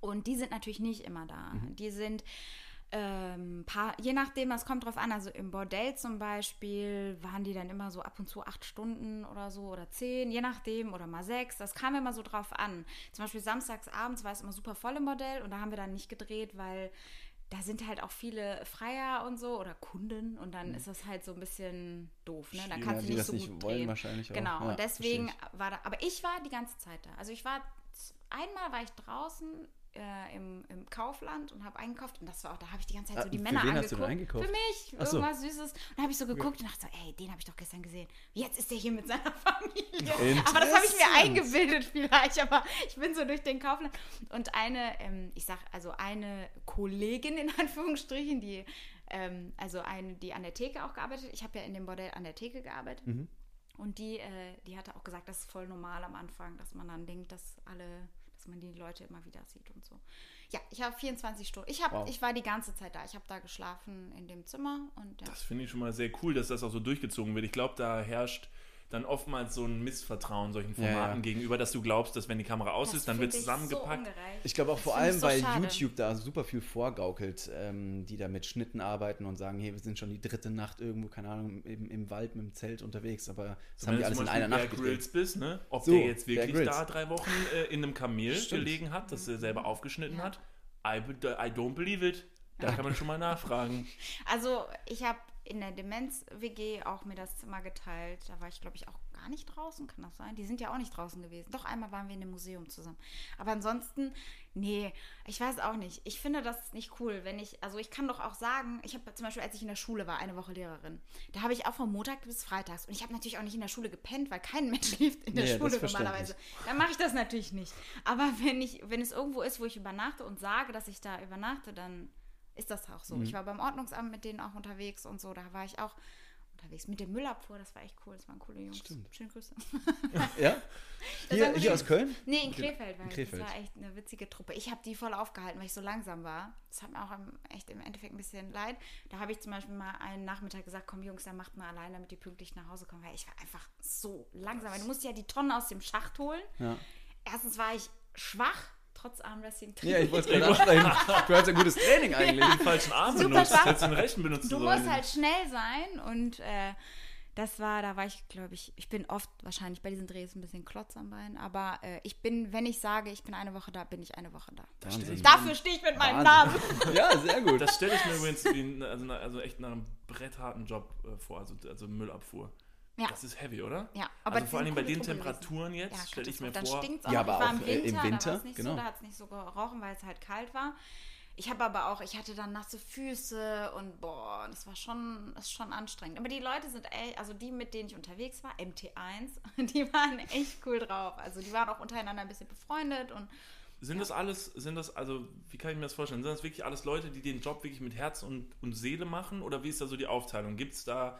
Und die sind natürlich nicht immer da. Die sind ähm, paar, je nachdem, das kommt drauf an. Also im Bordell zum Beispiel waren die dann immer so ab und zu acht Stunden oder so oder zehn, je nachdem, oder mal sechs. Das kam immer so drauf an. Zum Beispiel samstags abends war es immer super voll im Bordell und da haben wir dann nicht gedreht, weil da sind halt auch viele Freier und so oder Kunden und dann ist das halt so ein bisschen doof. Ne? Dann Ja, kannst die du nicht so nicht gut wollen drehen. wahrscheinlich auch. Genau, Ja, und deswegen war da, aber ich war die ganze Zeit da. Also ich war, einmal war ich draußen äh, im, im Kaufland und habe eingekauft und das war auch, da habe ich die ganze Zeit Ah, so die für Männer wen hast du angeguckt. eingekauft? Für mich, Ach so. irgendwas Süßes. Und da habe ich so geguckt und dachte so, ey, den habe ich doch gestern gesehen. Jetzt ist der hier mit seiner Familie. Aber das habe ich mir eingebildet vielleicht, aber ich bin so durch den Kaufland. Und eine, ähm, ich sag, also eine Kollegin in Anführungsstrichen, die, ähm, also eine, die an der Theke auch gearbeitet, ich habe ja in dem Bordell an der Theke gearbeitet. Mhm. Und die, äh, die hatte auch gesagt, das ist voll normal am Anfang, dass man dann denkt, dass alle, dass man die Leute immer wieder sieht und so. Ja, ich habe 24 Stunden. Ich, hab, Wow. ich war die ganze Zeit da. Ich habe da geschlafen in dem Zimmer und ja. Das finde ich schon mal sehr cool, dass das auch so durchgezogen wird. Ich glaube, da herrscht dann oftmals so ein Missvertrauen solchen Formaten ja. gegenüber, dass du glaubst, dass wenn die Kamera aus Das ist, dann wird ich zusammengepackt. So. Ich glaube auch Das vor allem, so weil schade. YouTube da super viel vorgaukelt, ähm, die da mit Schnitten arbeiten und sagen, hey, wir sind schon die dritte Nacht irgendwo, keine Ahnung, im, im Wald mit dem Zelt unterwegs, aber das haben die alles in einer Nacht. Grills bist, ne? Ob So, der jetzt wirklich da drei Wochen äh, in einem Kamel Stimmt. gelegen hat, das er selber aufgeschnitten Ja. hat, I, I don't believe it. Da kann man schon mal nachfragen. Also ich habe in der Demenz-WG auch mir das Zimmer geteilt. Da war ich, glaube ich, auch gar nicht draußen, kann das sein? Die sind ja auch nicht draußen gewesen. Doch, einmal waren wir in dem Museum zusammen. Aber ansonsten, nee, ich weiß auch nicht. Ich finde das nicht cool, wenn ich, also ich kann doch auch sagen, ich habe zum Beispiel, als ich in der Schule war, eine Woche Lehrerin, da habe ich auch von Montag bis Freitags und ich habe natürlich auch nicht in der Schule gepennt, weil kein Mensch schläft in der Nee, Schule normalerweise. Dann mache ich das natürlich nicht. Aber wenn ich, wenn es irgendwo ist, wo ich übernachte und sage, dass ich da übernachte, dann ist das auch so. Mhm. Ich war beim Ordnungsamt mit denen auch unterwegs und so, da war ich auch unterwegs. Mit dem Müllabfuhr, das war echt cool, das waren coole Jungs. Stimmt. Schöne Grüße. Ja? Hier, war hier aus Köln? Nee, in. Krefeld, weil In Krefeld. das war echt eine witzige Truppe. Ich habe die voll aufgehalten, weil ich so langsam war. Das hat mir auch im, echt im Endeffekt ein bisschen leid. Da habe ich zum Beispiel mal einen Nachmittag gesagt, komm Jungs, dann macht mal allein, damit die pünktlich nach Hause kommen, weil ich war einfach so langsam. Weil du musst ja die Tonnen aus dem Schacht holen. Ja. Erstens war ich schwach, trotz Armwrestling. Ja, ich wollte es gerade ansprechen. Du hast ein gutes Training eigentlich. Den falschen Arm Super benutzt, schwach. hättest du den rechten benutzen Du sollen. musst halt schnell sein und äh, das war, da war ich, glaube ich, ich bin oft wahrscheinlich bei diesen Drehs ein bisschen Klotz am Bein, aber äh, ich bin, wenn ich sage, ich bin eine Woche da, bin ich eine Woche da. Wahnsinn. Dafür stehe ich mit meinem Namen. Ja, sehr gut. Das stelle ich mir übrigens wie also, also echt nach einem brettharten Job äh, vor, also, also Müllabfuhr. Ja. Das ist heavy, oder? Ja, aber also vor allem bei den Temperaturen gewesen. jetzt, Ja, stelle ich mir Katastrophe. vor. Dann stinkt's auch. Ja, aber ich war im auch, im Winter, da Winter, war es nicht genau. so, da hat es nicht so gerochen, weil es halt kalt war. Ich habe aber auch, ich hatte dann nasse Füße und boah, das war schon, das ist schon anstrengend. Aber die Leute sind echt, also die, mit denen ich unterwegs war, MT1, die waren echt cool drauf. Also die waren auch untereinander ein bisschen befreundet und Sind das alles, sind das, also, wie kann ich mir das vorstellen? Sind das wirklich alles Leute, die den Job wirklich mit Herz und, und Seele machen? Oder wie ist da so die Aufteilung? Gibt es da,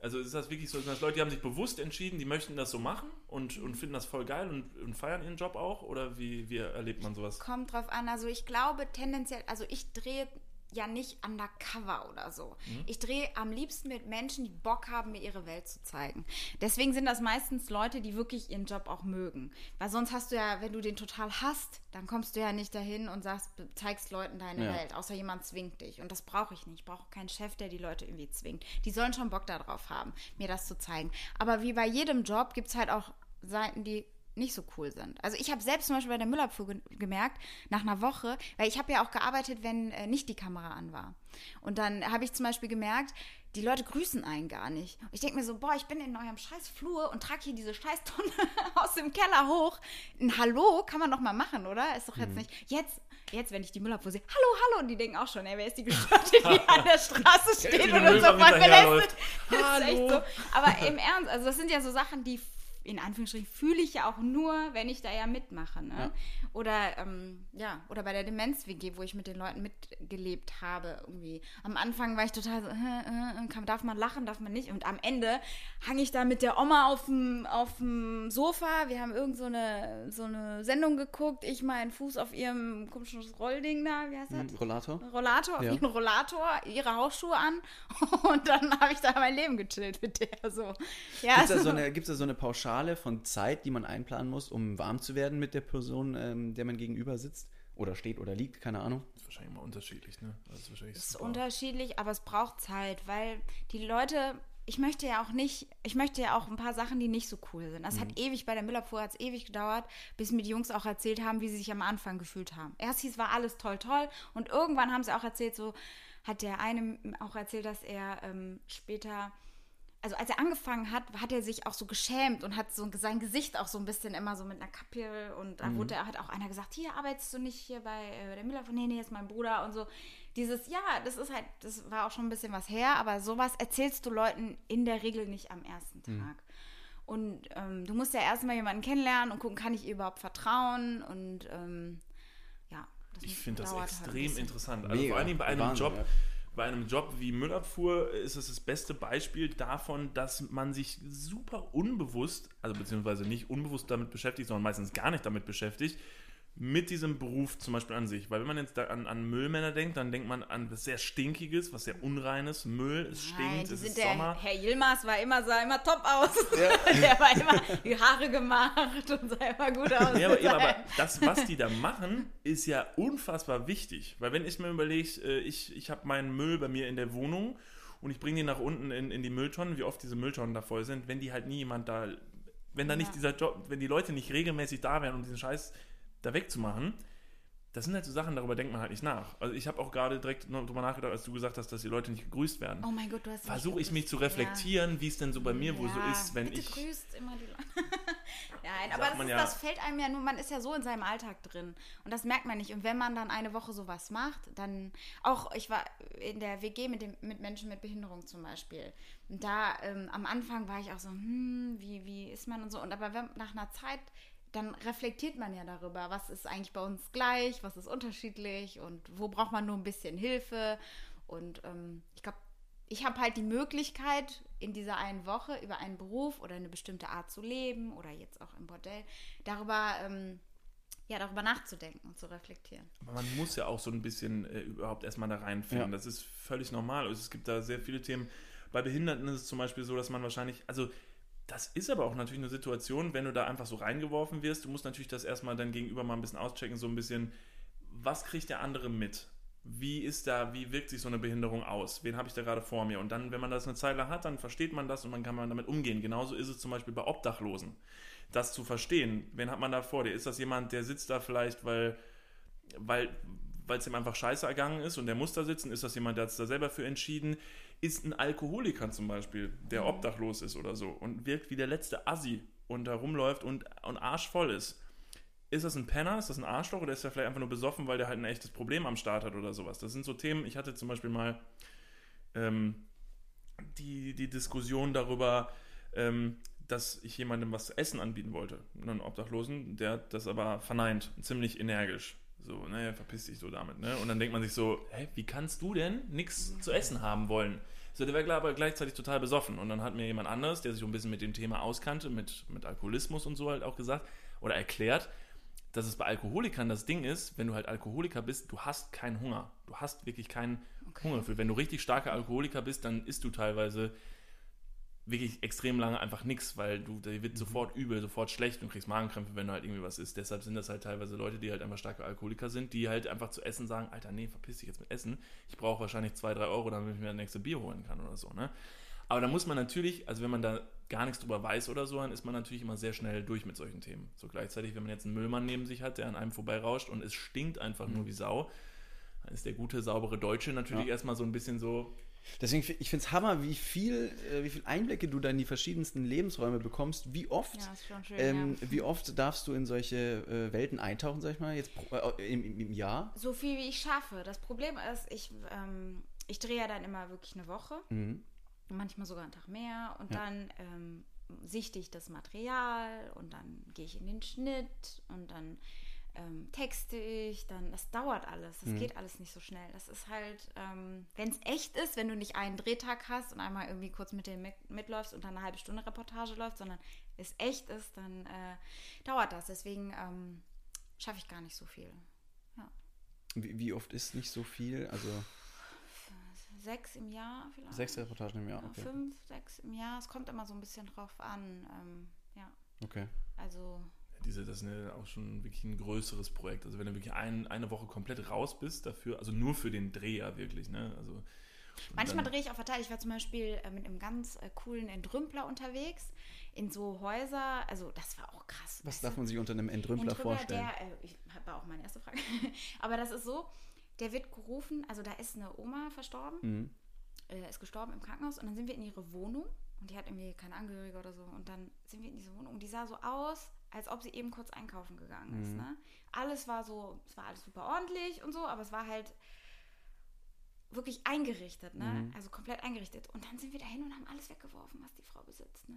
also ist das wirklich so, sind das Leute, die haben sich bewusst entschieden, die möchten das so machen und, und finden das voll geil und, und feiern ihren Job auch? Oder wie, wie erlebt man sowas? kommt drauf an. Also ich glaube tendenziell, also ich drehe ja nicht undercover oder so. Mhm. Ich drehe am liebsten mit Menschen, die Bock haben, mir ihre Welt zu zeigen. Deswegen sind das meistens Leute, die wirklich ihren Job auch mögen. Weil sonst hast du ja, wenn du den total hast, dann kommst du ja nicht dahin und sagst, zeigst Leuten deine Ja. Welt, außer jemand zwingt dich. Und das brauche ich nicht. Ich brauche keinen Chef, der die Leute irgendwie zwingt. Die sollen schon Bock darauf haben, mir das zu zeigen. Aber wie bei jedem Job gibt es halt auch Seiten, die nicht so cool sind. Also ich habe selbst zum Beispiel bei der Müllabfuhr ge gemerkt, nach einer Woche, weil ich habe ja auch gearbeitet, wenn äh, nicht die Kamera an war. Und dann habe ich zum Beispiel gemerkt, die Leute grüßen einen gar nicht. Und ich denke mir so, boah, ich bin in eurem scheiß Flur und trage hier diese Scheißtonne aus dem Keller hoch. Ein Hallo kann man doch mal machen, oder? Ist doch jetzt nicht. Jetzt, jetzt, wenn ich die Müllabfuhr sehe, hallo, hallo, und die denken auch schon, ey, wer ist die Gestörte, die an der Straße steht und uns sofort belästigt. Das ist echt so. Aber im Ernst, also das sind ja so Sachen, die in Anführungsstrichen fühle ich ja auch nur, wenn ich da ja mitmache. Ne? Ja. Oder ähm, ja, oder bei der Demenz-WG, wo ich mit den Leuten mitgelebt habe. Irgendwie. Am Anfang war ich total so, äh, äh, kann, darf man lachen, darf man nicht. Und am Ende hang ich da mit der Oma auf dem, auf dem Sofa. Wir haben irgend so eine, so eine Sendung geguckt. Ich meinen Fuß auf ihrem komischen Rollding da, wie heißt das? Hm, Rollator? Rollator, auf Ja. ihren Rollator, ihre Hausschuhe an und dann habe ich da mein Leben gechillt mit der so. Ja, Gibt es da, also- so eine, gibt's da so eine Pauschale von Zeit, die man einplanen muss, um warm zu werden mit der Person, ähm, der man gegenüber sitzt? Oder steht oder liegt, keine Ahnung. Das ist wahrscheinlich mal unterschiedlich, ne? Das ist wahrscheinlich ist unterschiedlich, aber es braucht Zeit, weil die Leute, ich möchte ja auch nicht, ich möchte ja auch ein paar Sachen, die nicht so cool sind. Das hat ewig bei der Müllabfuhr hat es ewig gedauert, bis mir die Jungs auch erzählt haben, wie sie sich am Anfang gefühlt haben. Erst hieß war alles toll, toll und irgendwann haben sie auch erzählt, so hat der eine auch erzählt, dass er ähm, später also als er angefangen hat, hat er sich auch so geschämt und hat so sein Gesicht auch so ein bisschen immer so mit einer Kappe und da wurde er, hat auch einer gesagt, hier arbeitest du nicht hier bei äh, der Müller von nee, nee, ist mein Bruder und so. Dieses, ja, das ist halt, das war auch schon ein bisschen was her, aber sowas erzählst du Leuten in der Regel nicht am ersten Tag. Und ähm, du musst ja erstmal jemanden kennenlernen und gucken, kann ich ihr überhaupt vertrauen und ähm, ja. das Ich finde das halt extrem bisschen. interessant. Also Mega. vor allem bei einem Wahnsinn, Job, ja. Bei einem Job wie Müllabfuhr ist es das beste Beispiel davon, dass man sich super unbewusst, also beziehungsweise nicht unbewusst damit beschäftigt, sondern meistens gar nicht damit beschäftigt, mit diesem Beruf zum Beispiel an sich. Weil wenn man jetzt an, an Müllmänner denkt, dann denkt man an was sehr Stinkiges, was sehr Unreines. Müll, es Nein, stinkt, es ist der, Sommer. Herr Yilmaz war immer, sah immer top aus. der war immer die Haare gemacht und sah immer gut aus. Ja, aber, eben, aber das, was die da machen, ist ja unfassbar wichtig. Weil wenn ich mir überlege, äh, ich, ich habe meinen Müll bei mir in der Wohnung und ich bringe den nach unten in, in die Mülltonnen, wie oft diese Mülltonnen da voll sind, wenn die halt nie jemand da, wenn da nicht Ja. dieser Job, wenn die Leute nicht regelmäßig da wären, um diesen Scheiß da wegzumachen, das sind halt so Sachen, darüber denkt man halt nicht nach. Also ich habe auch gerade direkt drüber nachgedacht, als du gesagt hast, dass die Leute nicht gegrüßt werden. oh mein Gott, du hast Versuche ich mich zu reflektieren, wie es denn so bei mir wohl so Ja. ist, wenn Bitte ich grüßt immer die Leute. Nein, aber das, ist, ja- das fällt einem ja nur, man ist ja so in seinem Alltag drin. Und das merkt man nicht. Und wenn man dann eine Woche sowas macht, dann auch, ich war in der WG mit, dem, mit Menschen mit Behinderung zum Beispiel. Und da ähm, am Anfang war ich auch so, hm, wie, wie ist man und so. Und aber wenn, nach einer Zeit, dann reflektiert man ja darüber, was ist eigentlich bei uns gleich, was ist unterschiedlich und wo braucht man nur ein bisschen Hilfe. Und ähm, ich glaube, ich habe halt die Möglichkeit, in dieser einen Woche über einen Beruf oder eine bestimmte Art zu leben oder jetzt auch im Bordell, darüber, ähm, ja, darüber nachzudenken und zu reflektieren. Aber man muss ja auch so ein bisschen äh, überhaupt erstmal da reinfinden. Ja. Das ist völlig normal. Also es gibt da sehr viele Themen. Bei Behinderten ist es zum Beispiel so, dass man wahrscheinlich, also das ist aber auch natürlich eine Situation, wenn du da einfach so reingeworfen wirst, du musst natürlich das erstmal dann gegenüber mal ein bisschen auschecken, so ein bisschen, was kriegt der andere mit? Wie ist da, wie wirkt sich so eine Behinderung aus? Wen habe ich da gerade vor mir? Und dann, wenn man das eine Zeit lang hat, dann versteht man das und dann kann man damit umgehen. Genauso ist es zum Beispiel bei Obdachlosen. Das zu verstehen, wen hat man da vor dir? Ist das jemand, der sitzt da vielleicht, weil weil weil es ihm einfach scheiße ergangen ist und der muss da sitzen? Ist das jemand, der hat sich da selber für entschieden? Ist ein Alkoholiker zum Beispiel, der obdachlos ist oder so und wirkt wie der letzte Assi und da rumläuft und, und arschvoll ist? Ist das ein Penner? Ist das ein Arschloch oder ist er vielleicht einfach nur besoffen, weil der halt ein echtes Problem am Start hat oder sowas? Das sind so Themen. Ich hatte zum Beispiel mal ähm, die, die Diskussion darüber, ähm, dass ich jemandem was zu essen anbieten wollte, einen Obdachlosen, der hat das aber verneint, ziemlich energisch. So, naja, verpiss dich so damit, ne? Und dann denkt man sich so, hä, wie kannst du denn nichts zu essen haben wollen? So, der war klar, aber gleichzeitig total besoffen. Und dann hat mir jemand anderes, der sich ein bisschen mit dem Thema auskannte, mit, mit Alkoholismus und so halt auch gesagt oder erklärt, dass es bei Alkoholikern das Ding ist, wenn du halt Alkoholiker bist, du hast keinen Hunger. Du hast wirklich keinen Okay. Hungergefühl. Wenn du richtig starker Alkoholiker bist, dann isst du teilweise wirklich extrem lange einfach nichts, weil du, dir wird sofort übel, sofort schlecht und kriegst Magenkrämpfe, wenn du halt irgendwie was isst. Deshalb sind das halt teilweise Leute, die halt einfach starke Alkoholiker sind, die halt einfach zu essen sagen, Alter, nee, verpiss dich jetzt mit Essen. Ich brauche wahrscheinlich zwei, drei Euro, damit ich mir das nächste Bier holen kann oder so, ne? Aber da muss man natürlich, also wenn man da gar nichts drüber weiß oder so, dann ist man natürlich immer sehr schnell durch mit solchen Themen. So gleichzeitig, wenn man jetzt einen Müllmann neben sich hat, der an einem vorbeirauscht und es stinkt einfach nur wie Sau, dann ist der gute, saubere Deutsche natürlich Ja. erstmal so ein bisschen so, Deswegen, ich finde es Hammer, wie viel, äh, wie viel Einblicke du da in die verschiedensten Lebensräume bekommst. Wie oft, Ja, schön, ähm, ja. wie oft darfst du in solche äh, Welten eintauchen, sag ich mal, jetzt äh, im, im, im Jahr? So viel wie ich schaffe. Das Problem ist, ich, ähm, ich drehe ja dann immer wirklich eine Woche, Mhm. manchmal sogar einen Tag mehr und Ja. dann ähm, sichte ich das Material und dann gehe ich in den Schnitt und dann ähm, texte ich, dann das dauert alles, das Mhm. geht alles nicht so schnell. Das ist halt, ähm, wenn es echt ist, wenn du nicht einen Drehtag hast und einmal irgendwie kurz mit dem mit, mitläufst und dann eine halbe Stunde Reportage läuft, sondern es echt ist, dann äh, dauert das. Deswegen ähm, schaffe ich gar nicht so viel. Wie, wie oft ist nicht so viel? Also Sechs im Jahr vielleicht. sechs Reportagen im Jahr, Ja, okay. Fünf, sechs im Jahr. Es kommt immer so ein bisschen drauf an. Ähm, ja, okay. also diese, das ist ja auch schon wirklich ein größeres Projekt. Also wenn du wirklich ein, eine Woche komplett raus bist dafür, also nur für den Dreh ja wirklich, ne? Also manchmal dann- drehe ich auch verteilt. Ich war zum Beispiel äh, mit einem ganz äh, coolen Entrümpler unterwegs in so Häuser. Also das war auch krass. Was weißt darf du? man sich unter einem Entrümpler Entrümpler, vorstellen? Der, äh, ich war auch meine erste Frage. Aber das ist so, der wird gerufen, also da ist eine Oma verstorben, Mhm. äh, ist gestorben im Krankenhaus und dann sind wir in ihre Wohnung und die hat irgendwie keine Angehörige oder so und dann sind wir in diese Wohnung und die sah so aus, als ob sie eben kurz einkaufen gegangen ist. Mhm. Ne? Alles war so, es war alles super ordentlich und so, aber es war halt wirklich eingerichtet, ne? Mhm. Also komplett eingerichtet. Und dann sind wir dahin und haben alles weggeworfen, was die Frau besitzt, ne?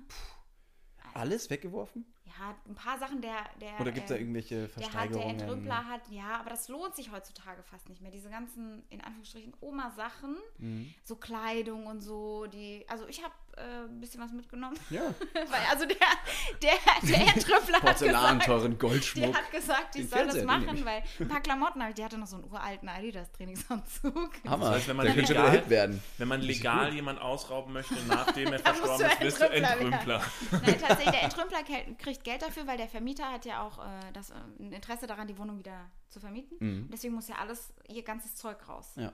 Alles weggeworfen? Ja, ein paar Sachen der, der Oder gibt es da ähm, irgendwelche der hat, der Versteigerungen? Entrümpler hat, ja, aber das lohnt sich heutzutage fast nicht mehr. Diese ganzen, in Anführungsstrichen, Oma-Sachen, Mhm. so Kleidung und so, die, also ich habe äh, ein bisschen was mitgenommen. Ja. Weil, also der, der, der Entrümpler hat Porzellan, gesagt, teuren der Goldschmuck. hat gesagt, ich Den soll das Fernseher, den machen, weil ein paar Klamotten habe ich, die hatte noch so einen uralten Adidas-Trainingsanzug. Hammer. Das heißt, wenn man der könnte schon legal- wieder Hit werden. Wenn man legal jemanden ausrauben möchte, nachdem er verstorben ist, bist du Entrümpler. Nein, tatsächlich, der Entrümpler kriegt Geld dafür, weil der Vermieter hat ja auch äh, das, äh, ein Interesse daran, die Wohnung wieder zu vermieten. Mhm. Deswegen muss ja alles, ihr ganzes Zeug raus. Ja.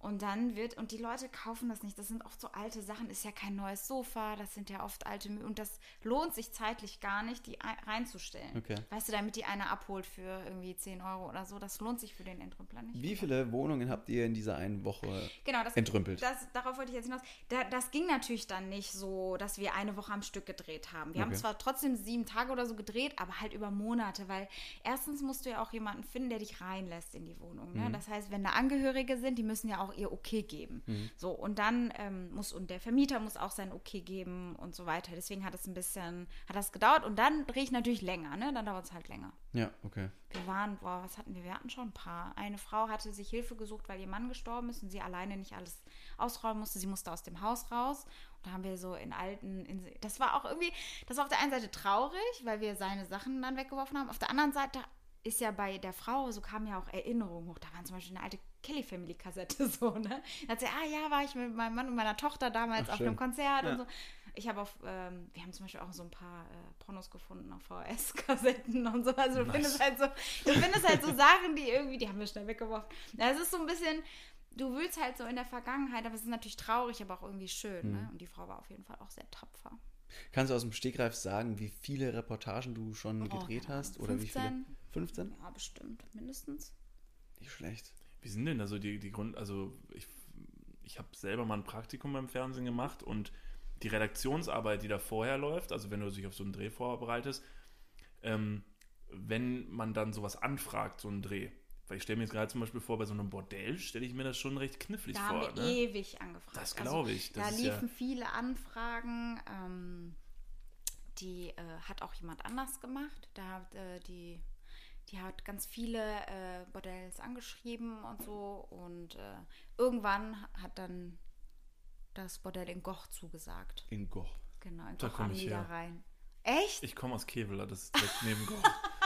Und dann wird, und die Leute kaufen das nicht. Das sind oft so alte Sachen, ist ja kein neues Sofa, das sind ja oft alte Mü Und das lohnt sich zeitlich gar nicht, die ein- reinzustellen. Okay. Weißt du, damit die eine abholt für irgendwie 10 Euro oder so, das lohnt sich für den Entrümpler nicht. Wie viele Wohnungen habt ihr in dieser einen Woche Genau, das, entrümpelt? Das, darauf wollte ich jetzt hinaus. Da, das ging natürlich dann nicht so, dass wir eine Woche am Stück gedreht haben. Wir haben Okay. zwar trotzdem sieben Tage oder so gedreht, aber halt über Monate, weil erstens musst du ja auch jemanden finden, der dich reinlässt in die Wohnung. Mhm. Ne? Das heißt, wenn da Angehörige sind, die müssen ja auch ihr Okay geben. Mhm. So, und dann ähm, muss, und der Vermieter muss auch sein Okay geben und so weiter. Deswegen hat es ein bisschen, hat das gedauert und dann drehe ich natürlich länger, ne? Dann dauert es halt länger. Ja, okay. Wir waren, boah, was hatten wir? Wir hatten schon ein paar. Eine Frau hatte sich Hilfe gesucht, weil ihr Mann gestorben ist und sie alleine nicht alles ausräumen musste. Sie musste aus dem Haus raus. Und da haben wir so in alten, in, das war auch irgendwie, das war auf der einen Seite traurig, weil wir seine Sachen dann weggeworfen haben. Auf der anderen Seite ist ja bei der Frau, so kamen ja auch Erinnerungen hoch. Da waren zum Beispiel eine alte Kelly Family Kassette so, ne? Da hat sie, ah ja, war ich mit meinem Mann und meiner Tochter damals Ach, auf schön. einem Konzert Ja. und so. Ich habe auf, ähm, wir haben zum Beispiel auch so ein paar äh, Pornos gefunden auf VHS-Kassetten und so. Also du findest halt so, du findest halt so Sachen, die irgendwie, die haben wir schnell weggeworfen. Das ist so ein bisschen, du wühlst halt so in der Vergangenheit, aber es ist natürlich traurig, aber auch irgendwie schön. Mhm. Ne? Und die Frau war auf jeden Fall auch sehr tapfer. Kannst du aus dem Stegreif sagen, wie viele Reportagen du schon Oh, gedreht hast? Oder wie viele? 15? 15? Ja, bestimmt, mindestens. Nicht schlecht. Wie sind denn also die, die Grund, also ich, ich habe selber mal ein Praktikum beim Fernsehen gemacht und die Redaktionsarbeit, die da vorher läuft, also wenn du dich auf so einen Dreh vorbereitest, ähm, wenn man dann sowas anfragt, so einen Dreh, weil ich stelle mir jetzt gerade zum Beispiel vor, bei so einem Bordell stelle ich mir das schon recht knifflig Da vor. haben wir ne? ewig angefragt. Das Also, glaube ich. Das da ist ja, liefen viele Anfragen. Ähm, die äh, hat auch jemand anders gemacht. Da hat äh, die, die hat ganz viele äh, Bordells angeschrieben und so. Und äh, irgendwann hat dann das Bordell in Goch zugesagt. In Goch. Genau, in Da Goch am ich her. Niederrhein. Echt? ich komme aus Kevela, das ist direkt neben Goch.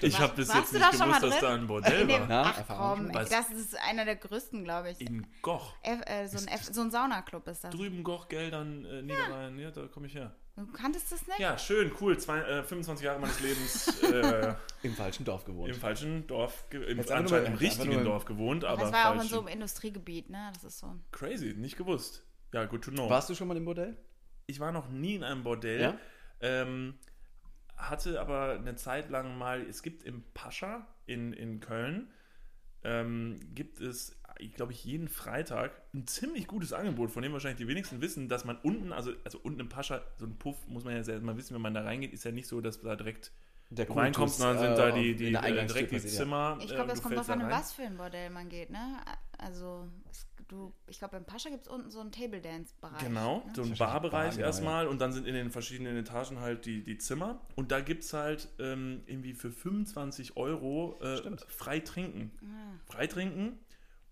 Ich habe bis jetzt nicht da schon mal gewusst, dass da ein Bordell war. Na, ach Erfahrung komm, das ist einer der größten, glaube ich. In Goch. F, äh, so, ein F, so ein Saunaclub ist das. Drüben Goch, Geldern, äh, Niederrhein. Ja, da komme ich her. Du kanntest das nicht? Ja, schön, cool. Zwei, äh, 25 Jahre meines Lebens äh, Im falschen Dorf gewohnt. im falschen Dorf, im, anscheinend nur- im richtigen Dorf gewohnt, aber das war ja auch in so einem Industriegebiet, ne? Das ist so. Crazy, nicht gewusst. Ja, good to know. Warst du schon mal im Bordell? Ich war noch nie in einem Bordell. Ja? Ähm, hatte aber eine Zeit lang mal, es gibt im Pascha in, in Köln, ähm, gibt es, glaube ich, jeden Freitag ein ziemlich gutes Angebot, von dem wahrscheinlich die wenigsten wissen, dass man unten, also, also unten im Pascha, so ein Puff, muss man ja selbst mal wissen, wenn man da reingeht, ist ja nicht so, dass da direkt Der du reinkommst, sondern sind da die, die äh, direkt die ja. Zimmer. Ich äh, glaube, das du kommt drauf an, in was für ein Bordell man geht, ne? Also, es, du, ich glaube, im Pascha gibt es unten so einen Table Dance-Bereich. Genau, Ne? so ein Wahrscheinlich Barbereich Bar, genau, erstmal und dann sind in den verschiedenen Etagen halt die, die Zimmer und da gibt es halt ähm, irgendwie für 25 Euro äh, frei trinken. Ah. Frei trinken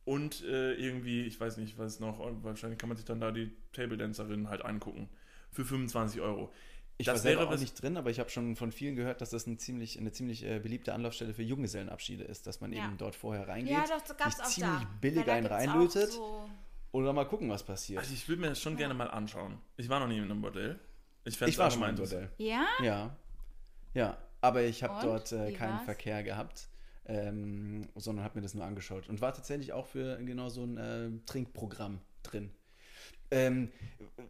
und äh, irgendwie, ich weiß nicht, was noch, wahrscheinlich kann man sich dann da die Table Dancerin halt angucken. Für 25 Euro. Ich Das war selber wäre auch was- nicht drin, aber ich habe schon von vielen gehört, dass das ein ziemlich, eine ziemlich äh, beliebte Anlaufstelle für Junggesellenabschiede ist, dass man Ja. eben dort vorher reingeht, Ja, doch, das gab's sich auch ziemlich da. billig einen reinlötet So dann mal gucken, was passiert. Also ich würde mir das schon gerne mal anschauen. Ich war noch nie in einem Bordell. Ich, ich war auch schon mal im interessant. Bordell. ja? Ja. Ja, aber ich habe dort äh, keinen war's? Verkehr gehabt, ähm, sondern habe mir das nur angeschaut und war tatsächlich auch für genau so ein äh, Trinkprogramm drin. Ähm,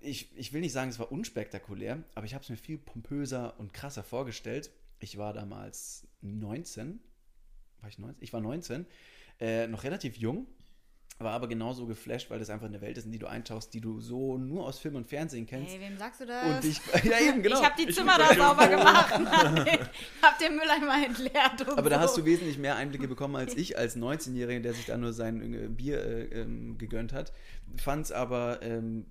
ich, ich will nicht sagen, es war unspektakulär, aber ich habe es mir viel pompöser und krasser vorgestellt. Ich war damals 19. War ich 19? Ich war 19. Äh, noch relativ jung, war aber genauso geflasht, weil das einfach eine Welt ist, in die du eintauchst, die du so nur aus Film und Fernsehen kennst. Hey, wem sagst du das? und ich, ja eben, genau. Ich habe die Ich Zimmer da sauber gemacht. hab den Mülleimer entleert. Aber da hast du wesentlich mehr Einblicke bekommen als ich als 19-Jähriger, der sich da nur sein äh, Bier äh, ähm, gegönnt hat. Fand es aber, ähm,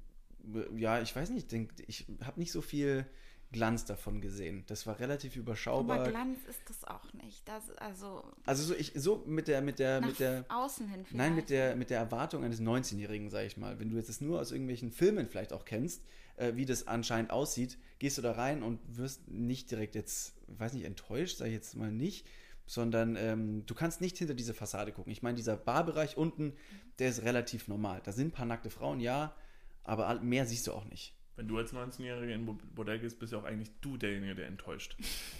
ja, ich weiß nicht, denk, ich habe nicht so viel Glanz davon gesehen. Das war relativ Aber überschaubar. Glanz ist das auch nicht. Das, also Also so, ich, so mit der, mit der, mit der, außen hin vielleicht. nein, mit der, mit der Erwartung eines 19-Jährigen, sag ich mal. Wenn du jetzt das nur aus irgendwelchen Filmen vielleicht auch kennst, äh, wie das anscheinend aussieht, gehst du da rein und wirst nicht direkt jetzt, weiß nicht, enttäuscht, sag ich jetzt mal nicht, sondern ähm, du kannst nicht hinter diese Fassade gucken. Ich meine, dieser Barbereich unten, der ist relativ normal. Da sind ein paar nackte Frauen, ja, aber mehr siehst du auch nicht. Wenn du als 19-Jähriger in ein Bordell gehst, bist ja auch eigentlich du derjenige, der enttäuscht.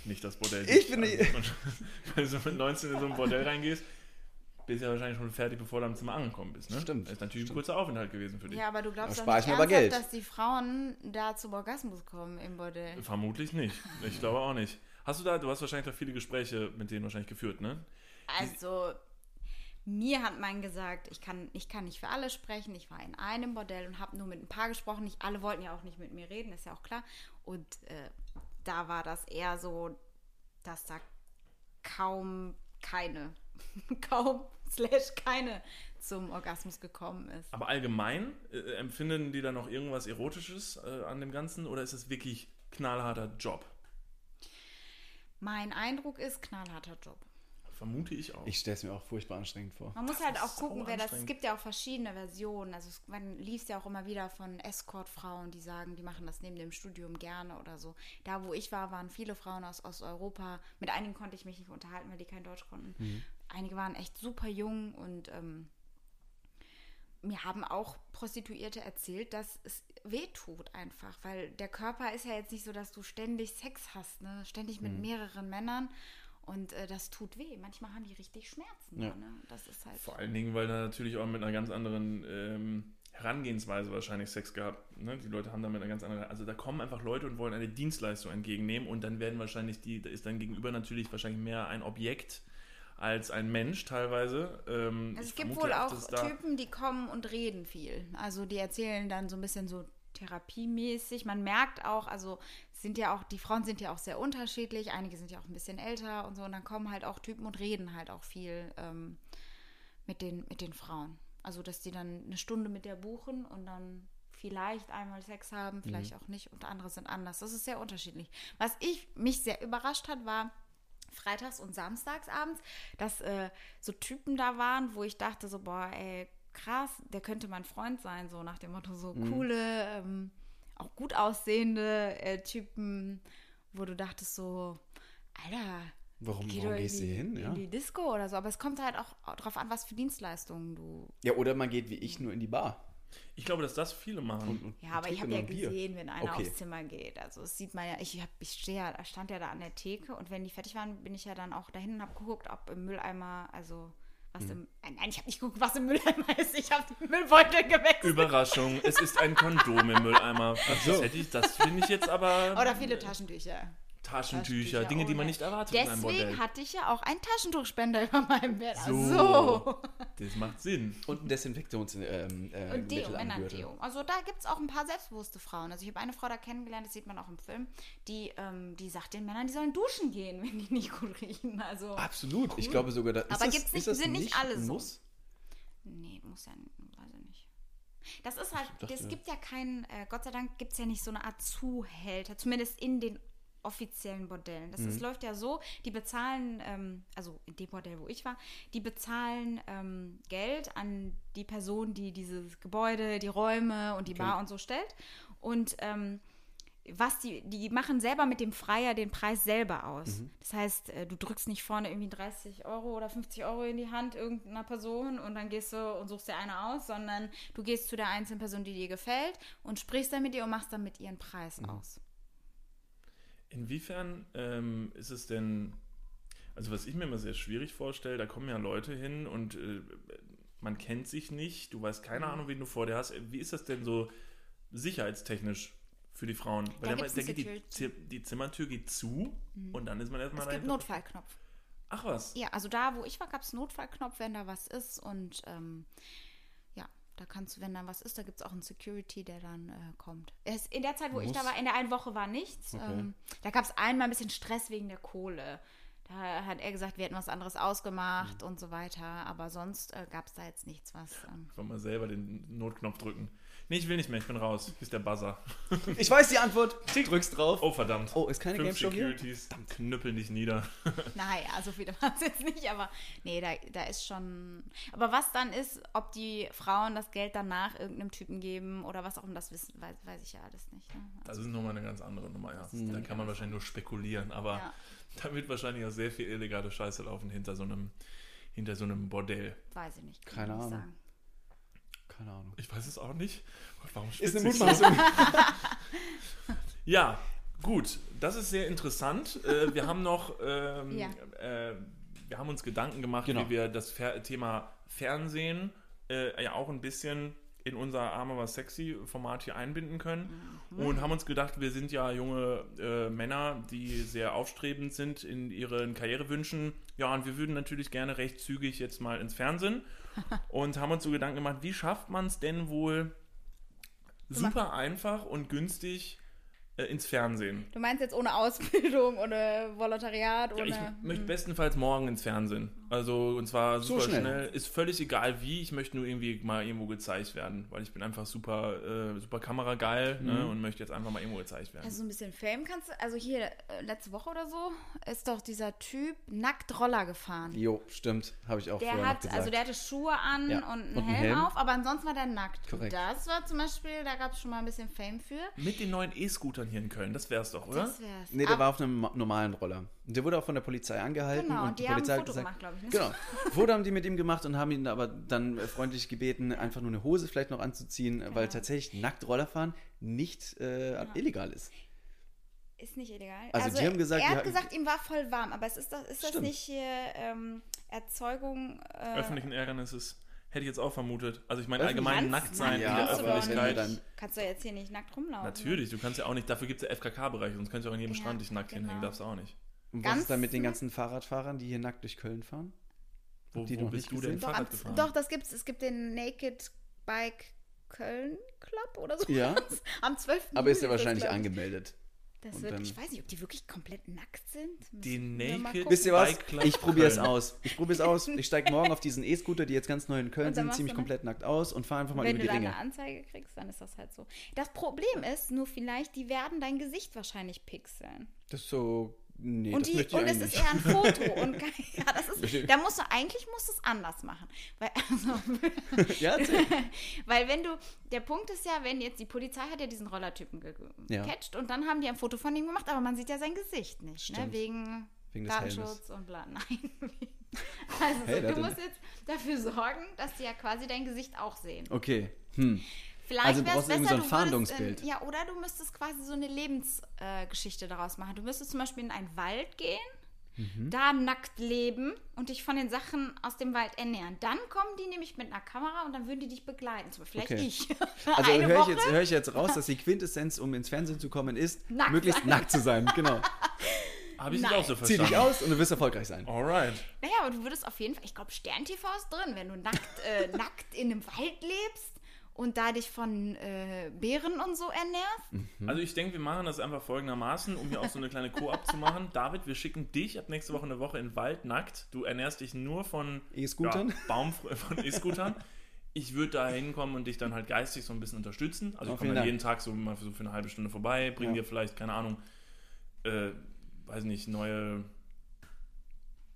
Nicht das Bordell. Ich bin nicht- Also, Wenn du mit 19 in so ein Bordell reingehst, bist du ja wahrscheinlich schon fertig, bevor du am Zimmer angekommen bist. Ne? Stimmt, Das ist natürlich ein stimmt. kurzer Aufenthalt gewesen für dich. Ja, aber du glaubst doch nicht aber ernsthaft, Geld. dass die Frauen da zum Orgasmus kommen im Bordell. Vermutlich nicht. Ich glaube auch nicht. Hast du da, du hast wahrscheinlich da viele Gespräche mit denen wahrscheinlich geführt, ne? Also, mir hat man gesagt, ich kann, ich kann nicht für alle sprechen. Ich war in einem Bordell und habe nur mit ein paar gesprochen. Nicht alle wollten ja auch nicht mit mir reden, ist ja auch klar. Und äh, da war das eher so, dass da kaum keine, kaum slash keine zum Orgasmus gekommen ist. Aber allgemein, äh, empfinden die da noch irgendwas Erotisches äh, an dem Ganzen oder ist es wirklich knallharter Job? Mein Eindruck ist, knallharter Job. Vermute ich auch. Ich stelle es mir auch furchtbar anstrengend vor. Man muss Das halt auch gucken, wer das. Es gibt ja auch verschiedene Versionen. Also es, man liest ja auch immer wieder von Escort-Frauen, die sagen, die machen das neben dem Studium gerne oder so. Da, wo ich war, waren viele Frauen aus Osteuropa. Mit einigen konnte ich mich nicht unterhalten, weil die kein Deutsch konnten. Einige waren echt super jung und ähm, mir haben auch Prostituierte erzählt, dass es weh tut einfach, weil der Körper ist ja jetzt nicht so, dass du ständig Sex hast, ne? ständig mit mehreren Männern und äh, das tut weh. Manchmal haben die richtig Schmerzen. Ja. Ne? Das ist halt. Vor allen Dingen, weil da natürlich auch mit einer ganz anderen ähm, Herangehensweise wahrscheinlich Sex gehabt. Ne? Die Leute haben damit eine ganz andere. Also da kommen einfach Leute und wollen eine Dienstleistung entgegennehmen und dann werden wahrscheinlich die, da ist dann gegenüber natürlich wahrscheinlich mehr ein Objekt als ein Mensch teilweise. Ähm, Also es gibt wohl auch Typen, die kommen und reden viel. Also die erzählen dann so ein bisschen so therapiemäßig. Man merkt auch, also sind ja auch, die Frauen sind ja auch sehr unterschiedlich, einige sind ja auch ein bisschen älter und so. Und dann kommen halt auch Typen und reden halt auch viel ähm, mit, den, mit den Frauen. Also dass die dann eine Stunde mit der buchen und dann vielleicht einmal Sex haben, vielleicht auch nicht und andere sind anders. Das ist sehr unterschiedlich. Was ich mich sehr überrascht hat, war, freitags und samstags abends, dass äh, so Typen da waren, wo ich dachte so, boah, ey, krass, der könnte mein Freund sein, so nach dem Motto, so coole, ähm, auch gut aussehende äh, Typen, wo du dachtest so, Alter, Warum, Geh warum gehst du in hier hin? in Ja? die Disco oder so. Aber es kommt halt auch drauf an, was für Dienstleistungen du. ja, oder man geht wie ich nur in die Bar. Ich glaube, dass das viele machen. Und, und Ja, aber ich habe ja Bier. gesehen, wenn einer Okay. aufs Zimmer geht. Also das sieht man ja, ich, hab, ich stehe ja, stand ja da an der Theke und wenn die fertig waren, bin ich ja dann auch dahin und habe geguckt, ob im Mülleimer, also was Mhm. im. Nein, ich habe nicht geguckt, was im Mülleimer ist. Ich habe den Müllbeutel gewechselt. Überraschung, es ist ein Kondom im Mülleimer. Was das hätte ich, das finde ich jetzt aber. Oder viele Taschentücher. Taschentücher, Dinge, die man nicht erwartet in einem Bordell. Deswegen hatte ich ja auch einen Taschentuchspender über meinem Bett. So. So. Das macht Sinn. Und ein Desinfektions ähm, äh, Und Gürtel. Männerdeo. Also da gibt es auch ein paar selbstbewusste Frauen. Also ich habe eine Frau da kennengelernt, das sieht man auch im Film, die, ähm, die sagt den Männern, die sollen duschen gehen, wenn die nicht gut riechen. Also, Absolut. Ich glaube sogar, da ist Aber das, gibt's nicht- ist das sind nicht alle so. Muss? nee, muss ja, weiß ich nicht. Das ist halt, es gibt ja keinen, äh, Gott sei Dank gibt es ja nicht so eine Art Zuhälter, zumindest in den offiziellen Bordellen. Das Mhm. ist, läuft ja so, die bezahlen, ähm, also in dem Bordell, wo ich war, die bezahlen ähm, Geld an die Person, die dieses Gebäude, die Räume und die Okay. Bar und so stellt. Und ähm, was die, die machen selber mit dem Freier den Preis selber aus. Mhm. Das heißt, äh, du drückst nicht vorne irgendwie 30 Euro oder 50 Euro in die Hand irgendeiner Person und dann gehst du und suchst dir eine aus, sondern du gehst zu der einzelnen Person, die dir gefällt und sprichst dann mit ihr und machst dann mit ihren Preis Mhm. aus. Inwiefern ähm, ist es denn, also was ich mir immer sehr schwierig vorstelle, da kommen ja Leute hin und äh, man kennt sich nicht, du weißt Mhm. keine Ahnung, wen du vor dir hast. Wie ist das denn so sicherheitstechnisch für die Frauen? Da da, ein geht die, die Zimmertür geht zu und dann ist man erstmal Es gibt einen dahinter. Notfallknopf. Ach was. Ja, also da, wo ich war, gab es einen Notfallknopf, wenn da was ist und ähm, da kannst du, wenn da was ist, da gibt es auch einen Security, der dann äh, kommt. Es, in der Zeit, wo ich da Muss- war, in der einen Woche war nichts. Okay. Ähm, da gab es einmal ein bisschen Stress wegen der Kohle. Da hat er gesagt, wir hätten was anderes ausgemacht Mhm. und so weiter. Aber sonst äh, gab es da jetzt nichts, was. Ähm, Einfach mal selber den Notknopf drücken. Nee, ich will nicht mehr, ich bin raus. Hier ist der Buzzer. Ich weiß die Antwort. Drückst drauf. Oh, verdammt. Oh, ist keine Fünf Game Show hier? Securities knüppeln dich nieder. naja, so viele waren es jetzt nicht, aber nee, da, da ist schon. Aber was dann ist, ob die Frauen das Geld danach irgendeinem Typen geben oder was auch immer, das wissen, weiß, weiß ich ja alles nicht. Ne? Das ist nochmal eine ganz andere Nummer, ja. Da kann man wahrscheinlich nur spekulieren, aber Ja. da wird wahrscheinlich auch sehr viel illegale Scheiße laufen hinter so einem, hinter so einem Bordell. Weiß ich nicht. kann Keine ich nicht Ahnung. Keine Ahnung. Ich weiß es auch nicht. Warum Ist eine so? Mutmaßung. Ja, gut. Das ist sehr interessant. Äh, wir haben noch, ähm, Ja. äh, wir haben uns Gedanken gemacht, Genau. wie wir das Fer Thema Fernsehen äh, ja auch ein bisschen in unser Arm aber sexy Format hier einbinden können und haben uns gedacht, wir sind ja junge äh, Männer, die sehr aufstrebend sind in ihren Karrierewünschen. Ja, und wir würden natürlich gerne recht zügig jetzt mal ins Fernsehen und haben uns so Gedanken gemacht, wie schafft man es denn wohl super einfach und günstig äh, ins Fernsehen? Du meinst jetzt ohne Ausbildung, ohne Volontariat, Ja, ohne. ich möchte bestenfalls morgen ins Fernsehen. Also, und zwar So super schnell. schnell. Ist völlig egal wie. Ich möchte nur irgendwie mal irgendwo gezeigt werden, weil ich bin einfach super, äh, super kamerageil Mhm. ne, und möchte jetzt einfach mal irgendwo gezeigt werden. Also so ein bisschen Fame kannst du. Also hier, äh, letzte Woche oder so, ist doch dieser Typ nackt Roller gefahren. Jo, stimmt. Habe ich auch Der vorher hat, gesagt. also der hatte Schuhe an Ja, und einen und Helm, Helm. auf, aber ansonsten war der nackt. Korrekt. Das war zum Beispiel, da gab es schon mal ein bisschen Fame für. Mit den neuen E-Scootern hier in Köln, das wär's doch, oder? Das wär's. Nee, der Ab- war auf einem ma- normalen Roller. Und Der wurde auch von der Polizei angehalten. Genau, und die die haben ein Polizei Foto hat gesagt, gemacht, glaube ich. Ne? Genau. Foto haben die mit ihm gemacht und haben ihn aber dann freundlich gebeten, einfach nur eine Hose vielleicht noch anzuziehen, Genau. weil tatsächlich nackt Rollerfahren nicht äh, illegal ist. Ist nicht illegal. Also die haben gesagt, er hat gesagt, ihm war voll warm, aber es ist das, ist das nicht hier ähm, Erzeugung. Äh, Öffentlichen Ärgernisses. Hätte ich jetzt auch vermutet. Also ich meine allgemein Kannst- nackt sein Ja, in der Öffentlichkeit. dann- Kannst du jetzt hier nicht nackt rumlaufen. Natürlich, du kannst ja auch nicht, dafür gibt es ja FKK-Bereiche, sonst kannst du auch an jedem Ja, Strand dich nackt genau. hinhängen, darfst du auch nicht. Und was ist da mit den ganzen Fahrradfahrern, die hier nackt durch Köln fahren? Wo, ihr wo noch bist nicht du denn gesehen? Doch, Fahrrad am, gefahren? doch, das gibt's. Es gibt den Naked Bike Köln Club oder so. Ja. Am 12. Aber ist ja wahrscheinlich angemeldet. Das wird, dann- ich weiß nicht, ob die wirklich komplett nackt sind. Die Naked-. Wisst ihr was? Bike Club Ich probiere es aus. Ich probiere es aus. Ich steige morgen auf diesen E-Scooter, die jetzt ganz neu in Köln sind, ziemlich du, komplett nackt aus und fahre einfach mal Wenn über du die Ringe. eine Anzeige kriegst, dann ist das halt so. Das Problem ist nur vielleicht, die werden dein Gesicht wahrscheinlich pixeln. Das ist so. Nee, und das die, und es ist eher ein Foto. und ja, das ist, da musst du, eigentlich musst du es anders machen. Weil, also. Ja. Weil wenn du, der Punkt ist ja, wenn jetzt die Polizei hat ja diesen Rollertypen ge Ja. gecatcht und dann haben die ein Foto von ihm gemacht, aber man sieht ja sein Gesicht nicht, ne? Wegen Wegen. Datenschutz und bla. Nein. Also Hey, so, du musst jetzt dafür sorgen, dass die ja quasi dein Gesicht auch sehen. Okay. Hm. Vielleicht Also wär's brauchst du irgendwie so ein besser, du würdest Fahndungsbild. In, ja, oder du müsstest quasi so eine Lebensgeschichte äh, daraus machen. Du müsstest zum Beispiel in einen Wald gehen, Mhm. da nackt leben und dich von den Sachen aus dem Wald ernähren. Dann kommen die nämlich mit einer Kamera und dann würden die dich begleiten. Zum Beispiel vielleicht Okay. ich. Also Eine höre ich, jetzt, hör ich jetzt raus, dass die Quintessenz, um ins Fernsehen zu kommen, ist, Nackt möglichst sein. nackt zu sein. Genau. Habe ich Nein. auch so Zieh verstanden. dich aus und du wirst erfolgreich sein. Alright. Naja, aber du würdest auf jeden Fall, ich glaube, Stern-TV ist drin, wenn du nackt, äh, nackt in einem Wald lebst und da dich von äh, Bären und so ernährst. Also ich denke, wir machen das einfach folgendermaßen, um hier auch so eine kleine Koop zu machen. David, wir schicken dich ab nächste Woche eine Woche in den Wald nackt. Du ernährst dich nur von E-Scootern? Ja, Baum von E-Scootern. Ich würde da hinkommen und dich dann halt geistig so ein bisschen unterstützen. Also Oh, ich komme jeden Tag so mal so für eine halbe Stunde vorbei, bring Ja. dir vielleicht, keine Ahnung, äh, weiß nicht, neue.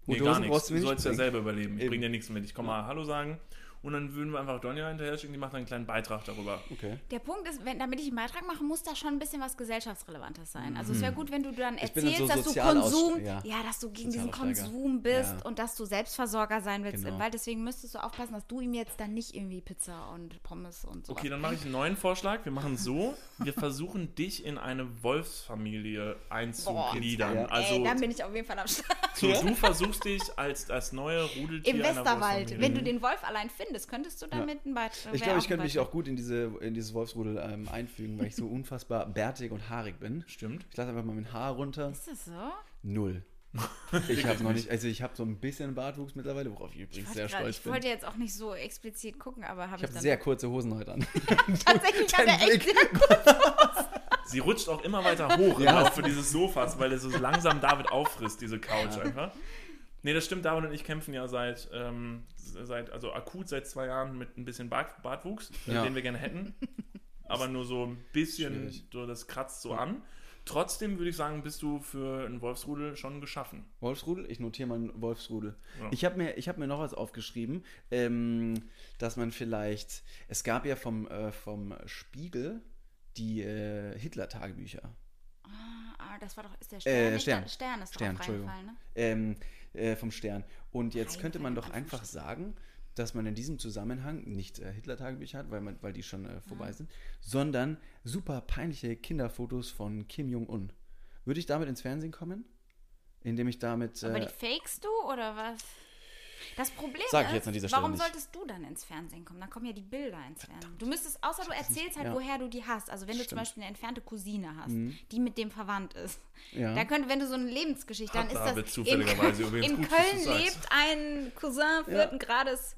Nee, gar nichts. du sollst ja selber überleben. Ich Eben. bring dir nichts mit. Ich komme mal Hallo sagen. Und dann würden wir einfach Donja hinterher schicken, die macht dann einen kleinen Beitrag darüber. Okay. Der Punkt ist, wenn, damit ich einen Beitrag mache, muss da schon ein bisschen was Gesellschaftsrelevantes sein. Also es wäre gut, wenn du dann Mhm. Erzählst, so dass du Konsum, ja. ja. dass du gegen diesen. Konsum bist Ja. und dass du Selbstversorger sein willst Genau. im Wald. Deswegen müsstest du aufpassen, dass du ihm jetzt dann nicht irgendwie Pizza und Pommes und so. Okay, dann mache ich einen neuen Vorschlag. Wir machen so, wir versuchen dich in eine Wolfsfamilie einzugliedern. Ja. Also Ey, dann bin ich auf jeden Fall am Start. so, du versuchst dich als das neue Rudeltier Im Westerwald. Wenn du den Wolf allein findest, könntest du damit einen Beitrag. Ich glaube, ich könnte mich auch gut in, diese, in dieses Wolfsrudel ähm, einfügen, weil ich so unfassbar bärtig und haarig bin. Stimmt. Ich lasse einfach mal mein Haar runter. Ist das so? Null. Ich habe noch nicht, also ich habe so ein bisschen Bartwuchs mittlerweile, worauf ich übrigens sehr Wollte grad- stolz ich bin. wollte jetzt auch nicht so explizit gucken, aber habe Ich ich, habe sehr kurze Hosen heute an. tatsächlich hat er echt Blick. Sie rutscht auch immer weiter hoch Ja. im Laufe dieses Sofas, weil er so langsam David auffrisst, diese Couch einfach. Nee, das stimmt, David und ich kämpfen ja seit, ähm, seit, also akut seit zwei Jahren mit ein bisschen Bart, Bartwuchs, Ja. den wir gerne hätten. Aber nur so ein bisschen, Schwierig. so das kratzt so an. Trotzdem würde ich sagen, bist du für ein Wolfsrudel schon geschaffen. Wolfsrudel? Ich notiere mal Wolfsrudel. Ja. Ich habe mir, ich hab mir noch was aufgeschrieben, ähm, dass man vielleicht, es gab ja vom, äh, vom Spiegel die äh, Hitler-Tagebücher. Ah, das war doch, ist der Stern? Äh? Stern. Der Stern ist Stern, reingefallen, ne? Ähm, äh, vom Stern. Und jetzt Rein könnte man doch einfach sagen, dass man in diesem Zusammenhang nicht äh, Hitler-Tagebücher hat, weil, man, weil die schon äh, vorbei sind, sondern super peinliche Kinderfotos von Kim Jong-un. Würde ich damit ins Fernsehen kommen? Indem ich damit. Aber Äh, die fakest du oder was? Das Problem Sag ich ist, jetzt an dieser Stelle warum nicht. solltest du dann ins Fernsehen kommen? Dann kommen ja die Bilder ins Fernsehen. Du müsstest, außer du erzählst halt, ja. woher du die hast. Also wenn du zum Stimmt. Mhm. Beispiel eine entfernte Cousine hast, die mit dem verwandt ist. Ja. Da könnte, wenn du so eine Lebensgeschichte, Hat dann ist David das. zufälligerweise in, in Köln lebt ein Cousin vierten Grades.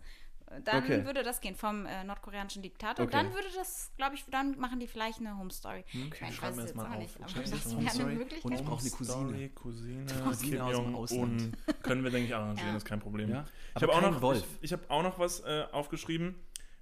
Dann Okay. würde das gehen vom äh, nordkoreanischen Diktator. Okay. Dann würde das, glaube ich, dann machen die vielleicht eine Home Story. Okay, ich weiß schreiben wir es das jetzt mal auch auf. nicht, aber das wäre eine. Möglichkeit. Und ich brauche eine Cousine. Story, Cousine, Cousine Kim aus dem Ausland. Können wir, denke ich, arrangieren, Ja. das ist kein Problem. Ja, Ich habe auch, noch- Wolf. Ich, ich hab auch noch was äh, aufgeschrieben,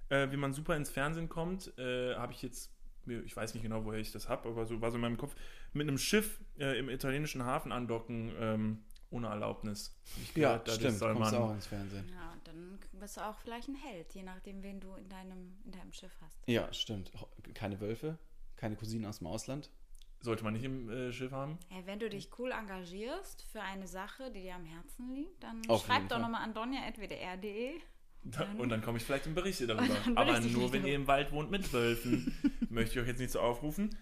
äh, wie man super ins Fernsehen kommt. Äh, habe ich jetzt, ich weiß nicht genau, woher ich das habe, aber so war so in meinem Kopf, mit einem Schiff äh, im italienischen Hafen andocken, ähm, ohne Erlaubnis. Ich ja, gehört, dadurch stimmt. soll Kommst man- auch ins Fernsehen. Ja, dann bist du auch vielleicht ein Held, je nachdem, wen du in deinem, in deinem Schiff hast. Ja, stimmt. Keine Wölfe, keine Cousinen aus dem Ausland. Sollte man nicht im äh, Schiff haben. Hey, wenn du dich cool engagierst für eine Sache, die dir am Herzen liegt, dann Auf schreib doch nochmal an donja.wdr.de. Da, und dann komme ich vielleicht in Berichte darüber. dann Aber nur, wenn ihr im Wald wohnt mit Wölfen. Möchte ich euch jetzt nicht so aufrufen.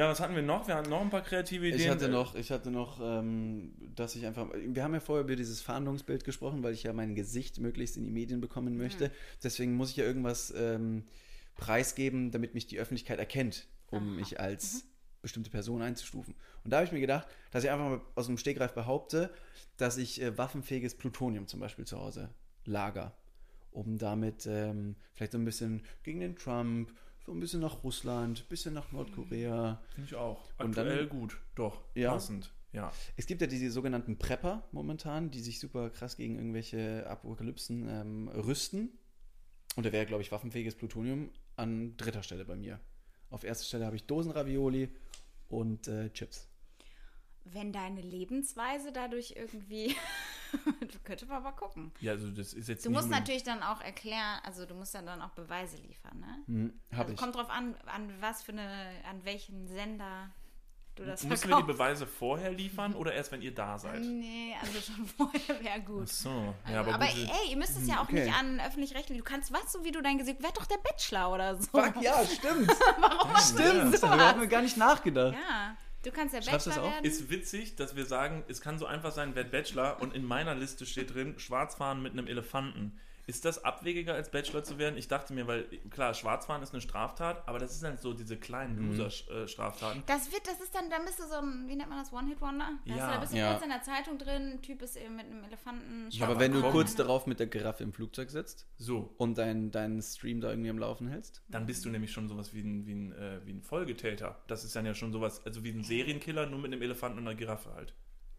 Ja, was hatten wir noch? Wir hatten noch ein paar kreative Ideen. Ich hatte noch, ich hatte noch, ähm, dass ich einfach. Wir haben ja vorher über dieses Fahndungsbild gesprochen, weil ich ja mein Gesicht möglichst in die Medien bekommen möchte. Deswegen muss ich ja irgendwas ähm, preisgeben, damit mich die Öffentlichkeit erkennt, um mich als bestimmte Person einzustufen. Und da habe ich mir gedacht, dass ich einfach mal aus dem Stegreif behaupte, dass ich äh, waffenfähiges Plutonium zum Beispiel zu Hause lager, um damit ähm, vielleicht so ein bisschen gegen den Trump, so ein bisschen nach Russland, ein bisschen nach Nordkorea. Finde ich auch. Und dann- Aktuell gut. Doch. Ja. Passend. Ja. Es gibt ja diese sogenannten Prepper momentan, die sich super krass gegen irgendwelche Apokalypsen ähm, rüsten. Und da wäre, glaube ich, waffenfähiges Plutonium an dritter Stelle bei mir. Auf erster Stelle habe ich Dosenravioli und äh, Chips. Wenn deine Lebensweise dadurch irgendwie. könnte man mal gucken. Ja, also das ist jetzt Du musst natürlich dann auch erklären, also du musst ja dann auch Beweise liefern, ne? Hm, habe Also ich. kommt drauf an, an was für eine, an welchen Sender du das Müssen wir die verkaufst. Beweise vorher liefern oder erst, wenn ihr da seid? Nee, also schon vorher wäre gut. Ach so. Ja, aber, aber gut, ey, ihr müsst es ja auch Okay. nicht an öffentlich-rechtlich. Du kannst was, so wie du dein Gesicht. Werd doch der Bachelor oder so. Fuck, ja, stimmt. Warum stimmt. sowas? Darüber haben wir gar nicht nachgedacht. Ja, du kannst der Schreibst du Bachelor werden. ist witzig, dass wir sagen, es kann so einfach sein, werd Bachelor und in meiner Liste steht drin, Schwarzfahren mit einem Elefanten. Ist das abwegiger als Bachelor zu werden? Ich dachte mir, weil klar, Schwarzfahren ist eine Straftat, aber das ist dann so diese kleinen Mhm. Loser-Straftaten. Das wird, das ist dann, dann bist du so ein, wie nennt man das, One-Hit-Wonder? Ja. da bist du Ja. kurz in der Zeitung drin, ein Typ ist eben mit einem Elefanten. Aber wenn du komm. kurz darauf mit der Giraffe im Flugzeug sitzt So, und deinen deinen Stream da irgendwie am Laufen hältst. dann bist du nämlich schon sowas wie ein, wie ein, äh, wie ein Folgetäter. Das ist dann ja schon sowas, also wie ein Serienkiller, nur mit einem Elefanten und einer Giraffe halt.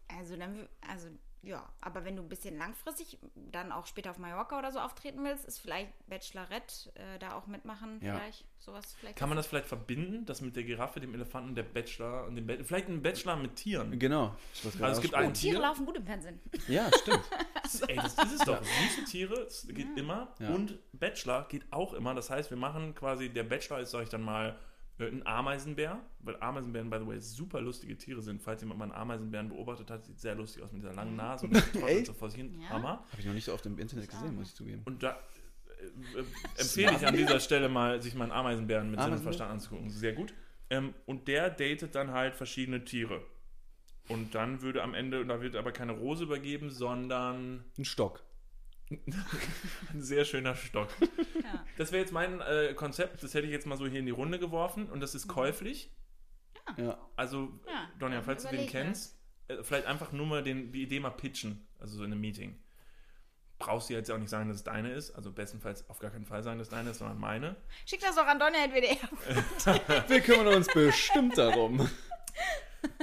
Also dann, also ja, aber wenn du ein bisschen langfristig dann auch später auf Mallorca oder so auftreten willst, ist vielleicht Bachelorette äh, da auch mitmachen, Ja. vielleicht sowas vielleicht. Kann man das vielleicht verbinden, das mit der Giraffe, dem Elefanten, der Bachelor und dem Ba- vielleicht ein Bachelor mit Tieren? Genau. Also es gibt einen Tiere Tier. laufen gut im Fernsehen. Ja, stimmt. Ey, das ist es doch. Süße Tiere, es geht immer. Ja. Und Bachelor geht auch immer. Das heißt, wir machen quasi, der Bachelor ist, sag ich dann mal, ein Ameisenbär. Weil Ameisenbären, by the way, super lustige Tiere sind. Falls jemand mal einen Ameisenbären beobachtet hat, sieht sehr lustig aus mit dieser langen Nase und Echt? so vor sich hin. Ja. Hammer. Habe ich noch nicht so oft im Internet gesehen, muss ich zugeben. Und da äh, äh, empfehle ich an dieser Stelle mal, sich mal einen Ameisenbären mit Sinn und Ameisenbär? Verstand anzugucken. Sehr gut. Ähm, und der datet dann halt verschiedene Tiere. Und dann würde am Ende, da wird aber keine Rose übergeben, sondern Ein Stock. Ein sehr schöner Stock. Ja. Das wäre jetzt mein äh, Konzept, das hätte ich jetzt mal so hier in die Runde geworfen und das ist käuflich. Ja. Also, Ja, Donja, falls du den kennst, äh, vielleicht einfach nur mal den, die Idee mal pitchen, also so in einem Meeting. Brauchst du jetzt auch nicht sagen, dass es deine ist, also bestenfalls auf gar keinen Fall sagen, dass es deine ist, sondern meine. Schick das doch an Donner WDR. Wir kümmern uns bestimmt darum.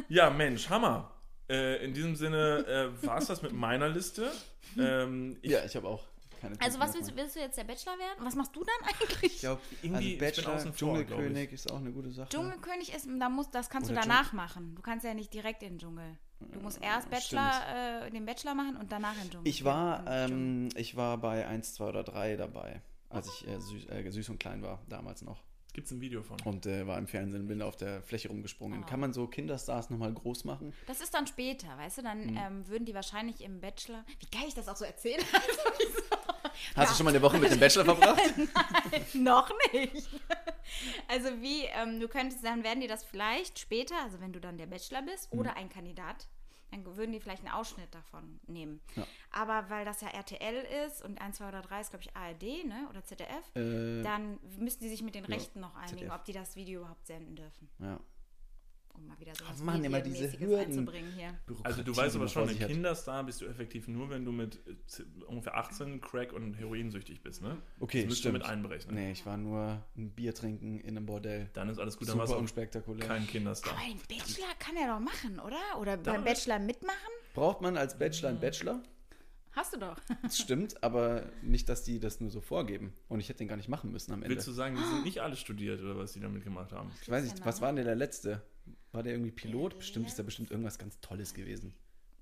Ja, Mensch, Hammer. Äh, in diesem Sinne äh, war es das mit meiner Liste. Ähm, ich, Ja, ich habe auch keine Also was willst, willst du jetzt der Bachelor werden? Was machst du dann eigentlich? Ich glaube, Irgendwie, also ich bin Bachelor, vor, Dschungelkönig ist auch eine gute Sache. Dschungelkönig ist, da muss, das kannst Oder du danach machen. Du kannst ja nicht direkt in den Dschungel. Du musst erst Bachelor, äh, den Bachelor machen und danach in den Dschungel. Ich war, ähm, ich war bei 1, 2 oder 3 dabei, als ich äh, süß, äh, süß und klein war, damals noch. Gibt es ein Video von? Und äh, war im Fernsehen, bin auf der Fläche rumgesprungen. Oh. Kann man so Kinderstars nochmal groß machen? Das ist dann später, weißt du? Mhm. Dann ähm, würden die wahrscheinlich im Bachelor. Wie geil ich das auch so erzähle. Also? Hast du schon mal eine Woche mit dem Bachelor verbracht? Noch nicht. Also wie, ähm, du könntest, dann werden die das vielleicht später, also wenn du dann der Bachelor bist Mhm. oder ein Kandidat, dann würden die vielleicht einen Ausschnitt davon nehmen. Ja. Aber weil das ja RTL ist und 1, 2 oder 3 ist, glaube ich, ARD, ne? Oder ZDF, Äh, dann müssen die sich mit den Ja, Rechten noch einigen, ZDF. ob die das Video überhaupt senden dürfen. ja. Um mal wieder so was Oh Mann, immer diese Hürden. einzubringen hier. Also du weißt aber schon, ein hat. Kinderstar bist du effektiv nur, wenn du mit äh, ungefähr 18 Crack und Heroinsüchtig bist, ne? Okay, das stimmt. mit einberechnen. Nee, ich war nur ein Bier trinken in einem Bordell. Dann ist alles gut, dann warst du unspektakulär. kein Kinderstar. Aber den Bachelor kann er doch machen, oder? Oder beim Bachelor mitmachen? Braucht man als Bachelor einen Bachelor? Hast du doch. Das stimmt, aber nicht, dass die das nur so vorgeben. Und ich hätte den gar nicht machen müssen am Ende. Willst du sagen, die sind nicht alle studiert oder was die damit gemacht haben? ich weiß nicht, was war denn der letzte? War der irgendwie Pilot? Bestimmt ist da bestimmt irgendwas ganz Tolles gewesen.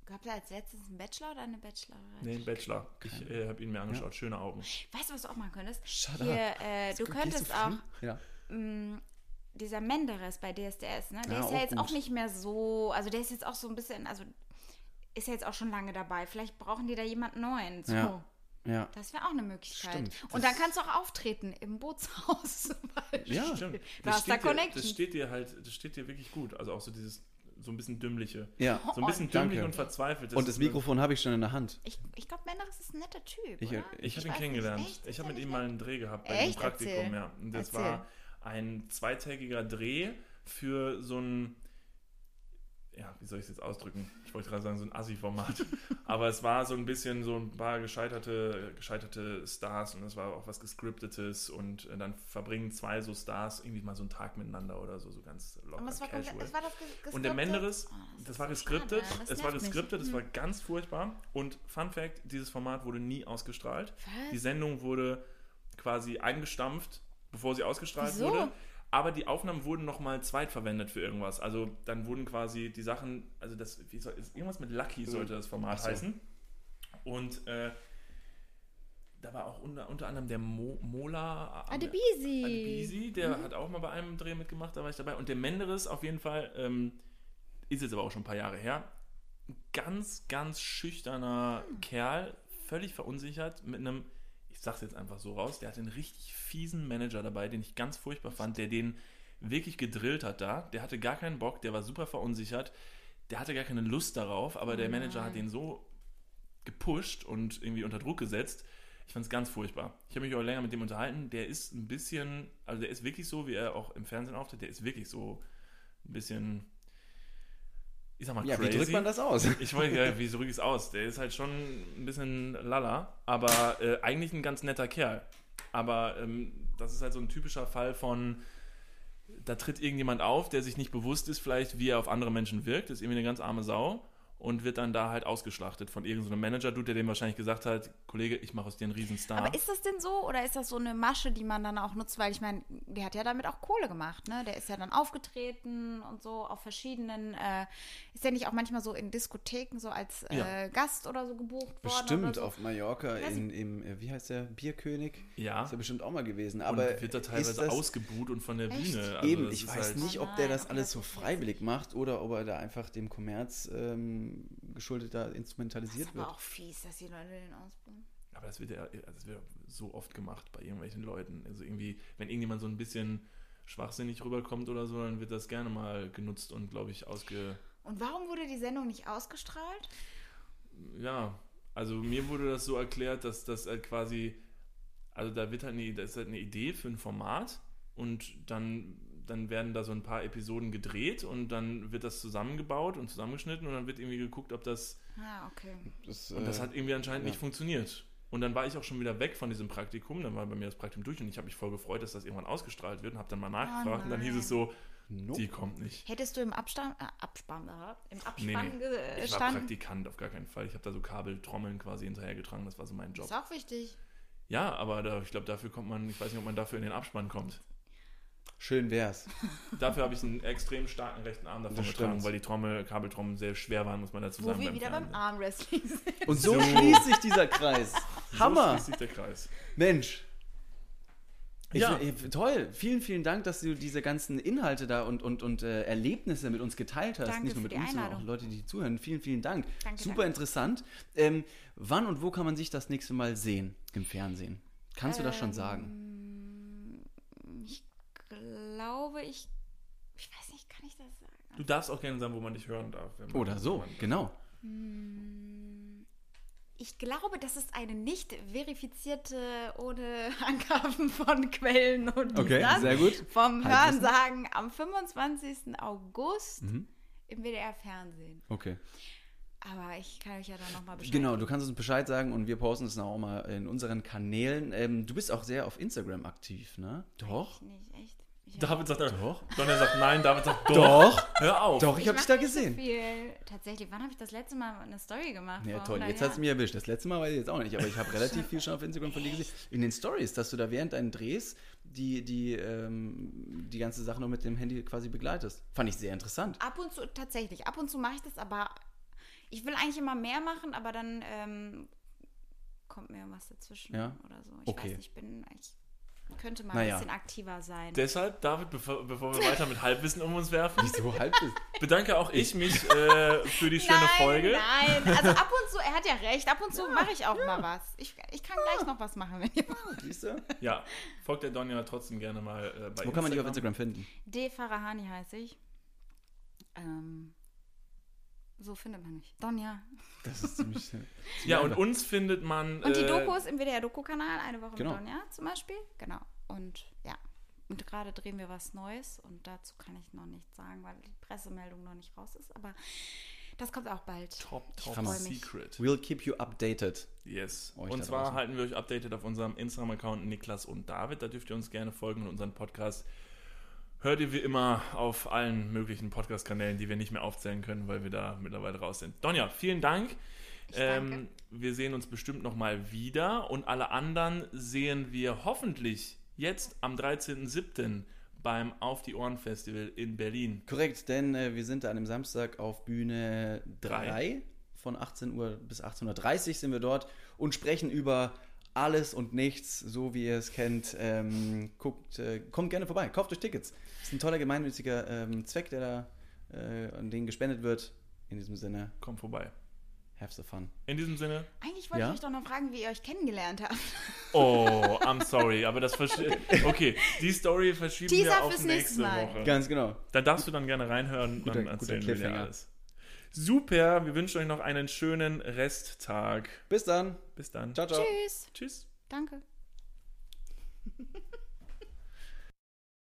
Gab es als letztes einen Bachelor oder eine Bachelorin? Nee, ein Bachelor. Ich äh, habe ihn mir angeschaut. Schöne Augen. Weißt du, was du auch machen könntest? Shut Hier, up. äh, du könntest auch, fremd? Ja. mh, dieser Menderes bei DSDS, ne? Der Ja, ist ja auch jetzt auch gut. nicht mehr so, also der ist jetzt auch so ein bisschen, also ist ja jetzt auch schon lange dabei. Vielleicht brauchen die da jemanden neuen. So. Ja. Ja. Das wäre auch eine Möglichkeit. Stimmt, Und dann kannst du auch auftreten im Bootshaus zum Beispiel. Ja. Stimmt. Du Das hast da steht, dir, das steht dir halt, das steht dir wirklich gut. Also auch so dieses, so ein bisschen dümmliche. Ja. So ein bisschen Oh, dümmlich danke. und verzweifelt. Und das Mikrofon habe ich schon in der Hand. Ich, ich glaube, Menderes ist ein netter Typ, Ich- oder? Ich habe ihn kennengelernt. ich habe mit ihm mal einen Dreh gehabt bei einem Praktikum, Erzähl. ja. Und das Erzähl. war ein zweitägiger Dreh für so ein, ja, wie soll ich es jetzt ausdrücken? Ich wollte gerade sagen, so ein Assi-Format. Aber es war so ein bisschen so ein paar gescheiterte, gescheiterte Stars und es war auch was Gescriptetes und äh, dann verbringen zwei so Stars irgendwie mal so einen Tag miteinander oder so, so ganz locker, Und was war, casual. komplett, war das Und der? Menderes, Oh, das, war das es war geskriptet, es war ganz furchtbar. Und Fun Fact, dieses Format wurde nie ausgestrahlt. Was? Die Sendung wurde quasi eingestampft, bevor sie ausgestrahlt Wieso? wurde. Aber die Aufnahmen wurden nochmal zweitverwendet für irgendwas. Also dann wurden quasi die Sachen, also das, wie soll, ist, irgendwas mit Lucky sollte das Format so. heißen. Und äh, da war auch unter, unter anderem der Mo, Mola Adebisi. Adebisi, der hat auch mal bei einem Dreh mitgemacht, da war ich dabei. Und der Menderes auf jeden Fall, ähm, ist jetzt aber auch schon ein paar Jahre her. Ein ganz, ganz schüchterner Kerl, völlig verunsichert, mit einem, ich sag's jetzt einfach so raus, der hat einen richtig fiesen Manager dabei, den ich ganz furchtbar fand, der den wirklich gedrillt hat da. Der hatte gar keinen Bock, der war super verunsichert, der hatte gar keine Lust darauf, aber der Manager hat den so gepusht und irgendwie unter Druck gesetzt. Ich fand es ganz furchtbar. Ich habe mich auch länger mit dem unterhalten. Der ist ein bisschen, also der ist wirklich so, wie er auch im Fernsehen auftritt, der ist wirklich so ein bisschen, ich sag mal, Ja, crazy. wie drückt man das aus? Ich wollte ja, wie drücke ich es aus? Der ist halt schon ein bisschen lala, aber äh, eigentlich ein ganz netter Kerl. Aber ähm, das ist halt so ein typischer Fall von, da tritt irgendjemand auf, der sich nicht bewusst ist, vielleicht, wie er auf andere Menschen wirkt, ist irgendwie eine ganz arme Sau und wird dann da halt ausgeschlachtet von irgendeinem Manager-Dude, der dem wahrscheinlich gesagt hat, Kollege, ich mache aus dir einen Riesenstar. Aber ist das denn so oder ist das so eine Masche, die man dann auch nutzt? Weil ich meine, der hat ja damit auch Kohle gemacht, ne? Der ist ja dann aufgetreten und so auf verschiedenen, äh, ist der nicht auch manchmal so in Diskotheken so als äh, Ja. Gast oder so gebucht worden? Bestimmt oder so? auf Mallorca in, im, äh, wie heißt der, Bierkönig? Ja. Ist er bestimmt auch mal gewesen. und Aber wird da teilweise das, ausgebuht und von der Echt? Bühne. Also Eben, ich weiß halt- nicht, ob der nein, das alles so freiwillig macht oder ob er da einfach dem Kommerz ähm, geschuldet da instrumentalisiert Das ist wird. aber auch fies, dass die Leute den ausbauen. Aber das wird ja das wird so oft gemacht bei irgendwelchen Leuten. Also irgendwie, wenn irgendjemand so ein bisschen schwachsinnig rüberkommt oder so, dann wird das gerne mal genutzt und, glaube ich, ausge... Und warum wurde die Sendung nicht ausgestrahlt? Ja, also mir wurde das so erklärt, dass das halt quasi... Also da wird halt eine, das ist halt eine Idee für ein Format und dann, dann werden da so ein paar Episoden gedreht und dann wird das zusammengebaut und zusammengeschnitten und dann wird irgendwie geguckt, ob das Ah, okay. Das, Und das äh, hat irgendwie anscheinend ja. nicht funktioniert. Und dann war ich auch schon wieder weg von diesem Praktikum. Dann war bei mir das Praktikum durch und ich habe mich voll gefreut, dass das irgendwann ausgestrahlt wird und habe dann mal nachgefragt. und dann hieß es so, nope. die kommt nicht. Hättest du im Abstand, äh, Abspann, äh, im Nee, Abspann nee. ge- äh, Ich war? Praktikant auf gar keinen Fall. Ich habe da so Kabeltrommeln quasi hinterhergetragen. Das war so mein Job. Ist auch wichtig. Ja, aber da, ich glaube, dafür kommt man, ich weiß nicht, ob man dafür in den Abspann kommt. Schön wär's. Dafür habe ich einen extrem starken rechten Arm davon getragen, weil die Trommel, Kabeltrommeln sehr schwer waren, muss man dazu Wo sagen. wir beim wieder beim Fernsehen. Armwrestling sind. Und so, So. schließt sich dieser Kreis. So Hammer. schließt sich der Kreis. Mensch. Ich, Ja. ich, toll. Vielen, vielen Dank, dass du diese ganzen Inhalte da und, und, und äh, Erlebnisse mit uns geteilt hast. Danke Nicht nur für mit die uns, sondern auch. Leute, die zuhören. Vielen, vielen Dank. Danke, Super danke. interessant. Ähm, wann und wo kann man sich das nächste Mal sehen im Fernsehen? Kannst du das Ähm, schon sagen? Ich glaube, ich. Ich weiß nicht, kann ich das sagen? Du darfst auch gerne sagen, wo man dich hören darf. wenn man- Oder so, genau. Ich glaube, das ist eine nicht verifizierte, ohne Angaben von Quellen und Okay, das, sehr gut. vom. Hörensagen am 25. August Mhm. im WDR-Fernsehen. Okay. Aber ich kann euch ja dann nochmal Bescheid Genau, du kannst uns Bescheid sagen und wir posten es dann auch mal in unseren Kanälen. Ähm, du bist auch sehr auf Instagram aktiv, ne? Doch. Nicht, echt? Ich David sagt, Doch. Donner sagt nein, David sagt doch. Doch. Hör auf. Doch, ich habe mach dich da nicht so gesehen. viel. Tatsächlich, wann habe ich das letzte Mal eine Story gemacht? Ja, toll. 100 Jetzt hat es mich erwischt. Das letzte Mal weiß ich jetzt auch nicht, aber ich habe relativ viel schon auf Instagram von dir gesehen. In den Stories, dass du da während deinen Drehs die, die, ähm, die ganze Sache noch mit dem Handy quasi begleitest. Fand ich sehr interessant. Ab und zu, tatsächlich. Ab und zu mache ich das, aber ich will eigentlich immer mehr machen, aber dann ähm, kommt mir was dazwischen Ja? oder so. Ich Okay. weiß nicht, ich bin, ich könnte mal Naja. ein bisschen aktiver sein. Deshalb, David, bevor, bevor wir weiter mit Halbwissen um uns werfen, Wieso halb ist? bedanke auch ich mich äh, für die schöne nein, Folge. nein. Also ab und zu, er hat ja recht, ab und zu mache ich auch mal was. Ich, ich kann gleich noch was machen, wenn ihr Siehst du? Ja, folgt der Donja trotzdem gerne mal äh, bei Wo kann man dich auf Instagram finden? D. Farahani heiße ich. Ähm, so findet man mich. Donja. Das ist ziemlich. ziemlich Ja, und uns findet man. Und die äh, Dokus im WDR-Doku-Kanal, eine Woche Genau. mit Donja zum Beispiel. Genau. Und ja. Und gerade drehen wir was Neues und dazu kann ich noch nichts sagen, weil die Pressemeldung noch nicht raus ist. Aber das kommt auch bald. Top, Ich top secret. We'll keep you updated. Yes. Euch und zwar draußen. halten wir euch updated auf unserem Instagram-Account Niklas und David. Da dürft ihr uns gerne folgen und unseren Podcast. Hört ihr wie immer auf allen möglichen Podcast-Kanälen, die wir nicht mehr aufzählen können, weil wir da mittlerweile raus sind. Donja, vielen Dank. Ähm, wir sehen uns bestimmt nochmal wieder und alle anderen sehen wir hoffentlich jetzt am 13.07. beim Auf die Ohren Festival in Berlin. Korrekt, denn äh, wir sind da an einem Samstag auf Bühne Drei. 3. Von 18 Uhr bis 18.30 Uhr sind wir dort und sprechen über alles und nichts, so wie ihr es kennt. Ähm, guckt, äh, kommt gerne vorbei, kauft euch Tickets. Ist ein toller gemeinnütziger ähm, Zweck, der da äh, an denen gespendet wird. In diesem Sinne, Komm vorbei. have the fun. In diesem Sinne, Eigentlich wollte Ja? ich euch doch noch fragen, wie ihr euch kennengelernt habt. oh, I'm sorry, aber das verschi- Okay, die Story verschieben Teaser wir auf fürs nächste Mal. Woche. Ganz genau. Da darfst du dann gerne reinhören, Guter- dann guter erzählen wir dir alles. Super, wir wünschen euch noch einen schönen Resttag. Bis dann. Bis dann. Ciao, ciao. Tschüss. Tschüss. Danke.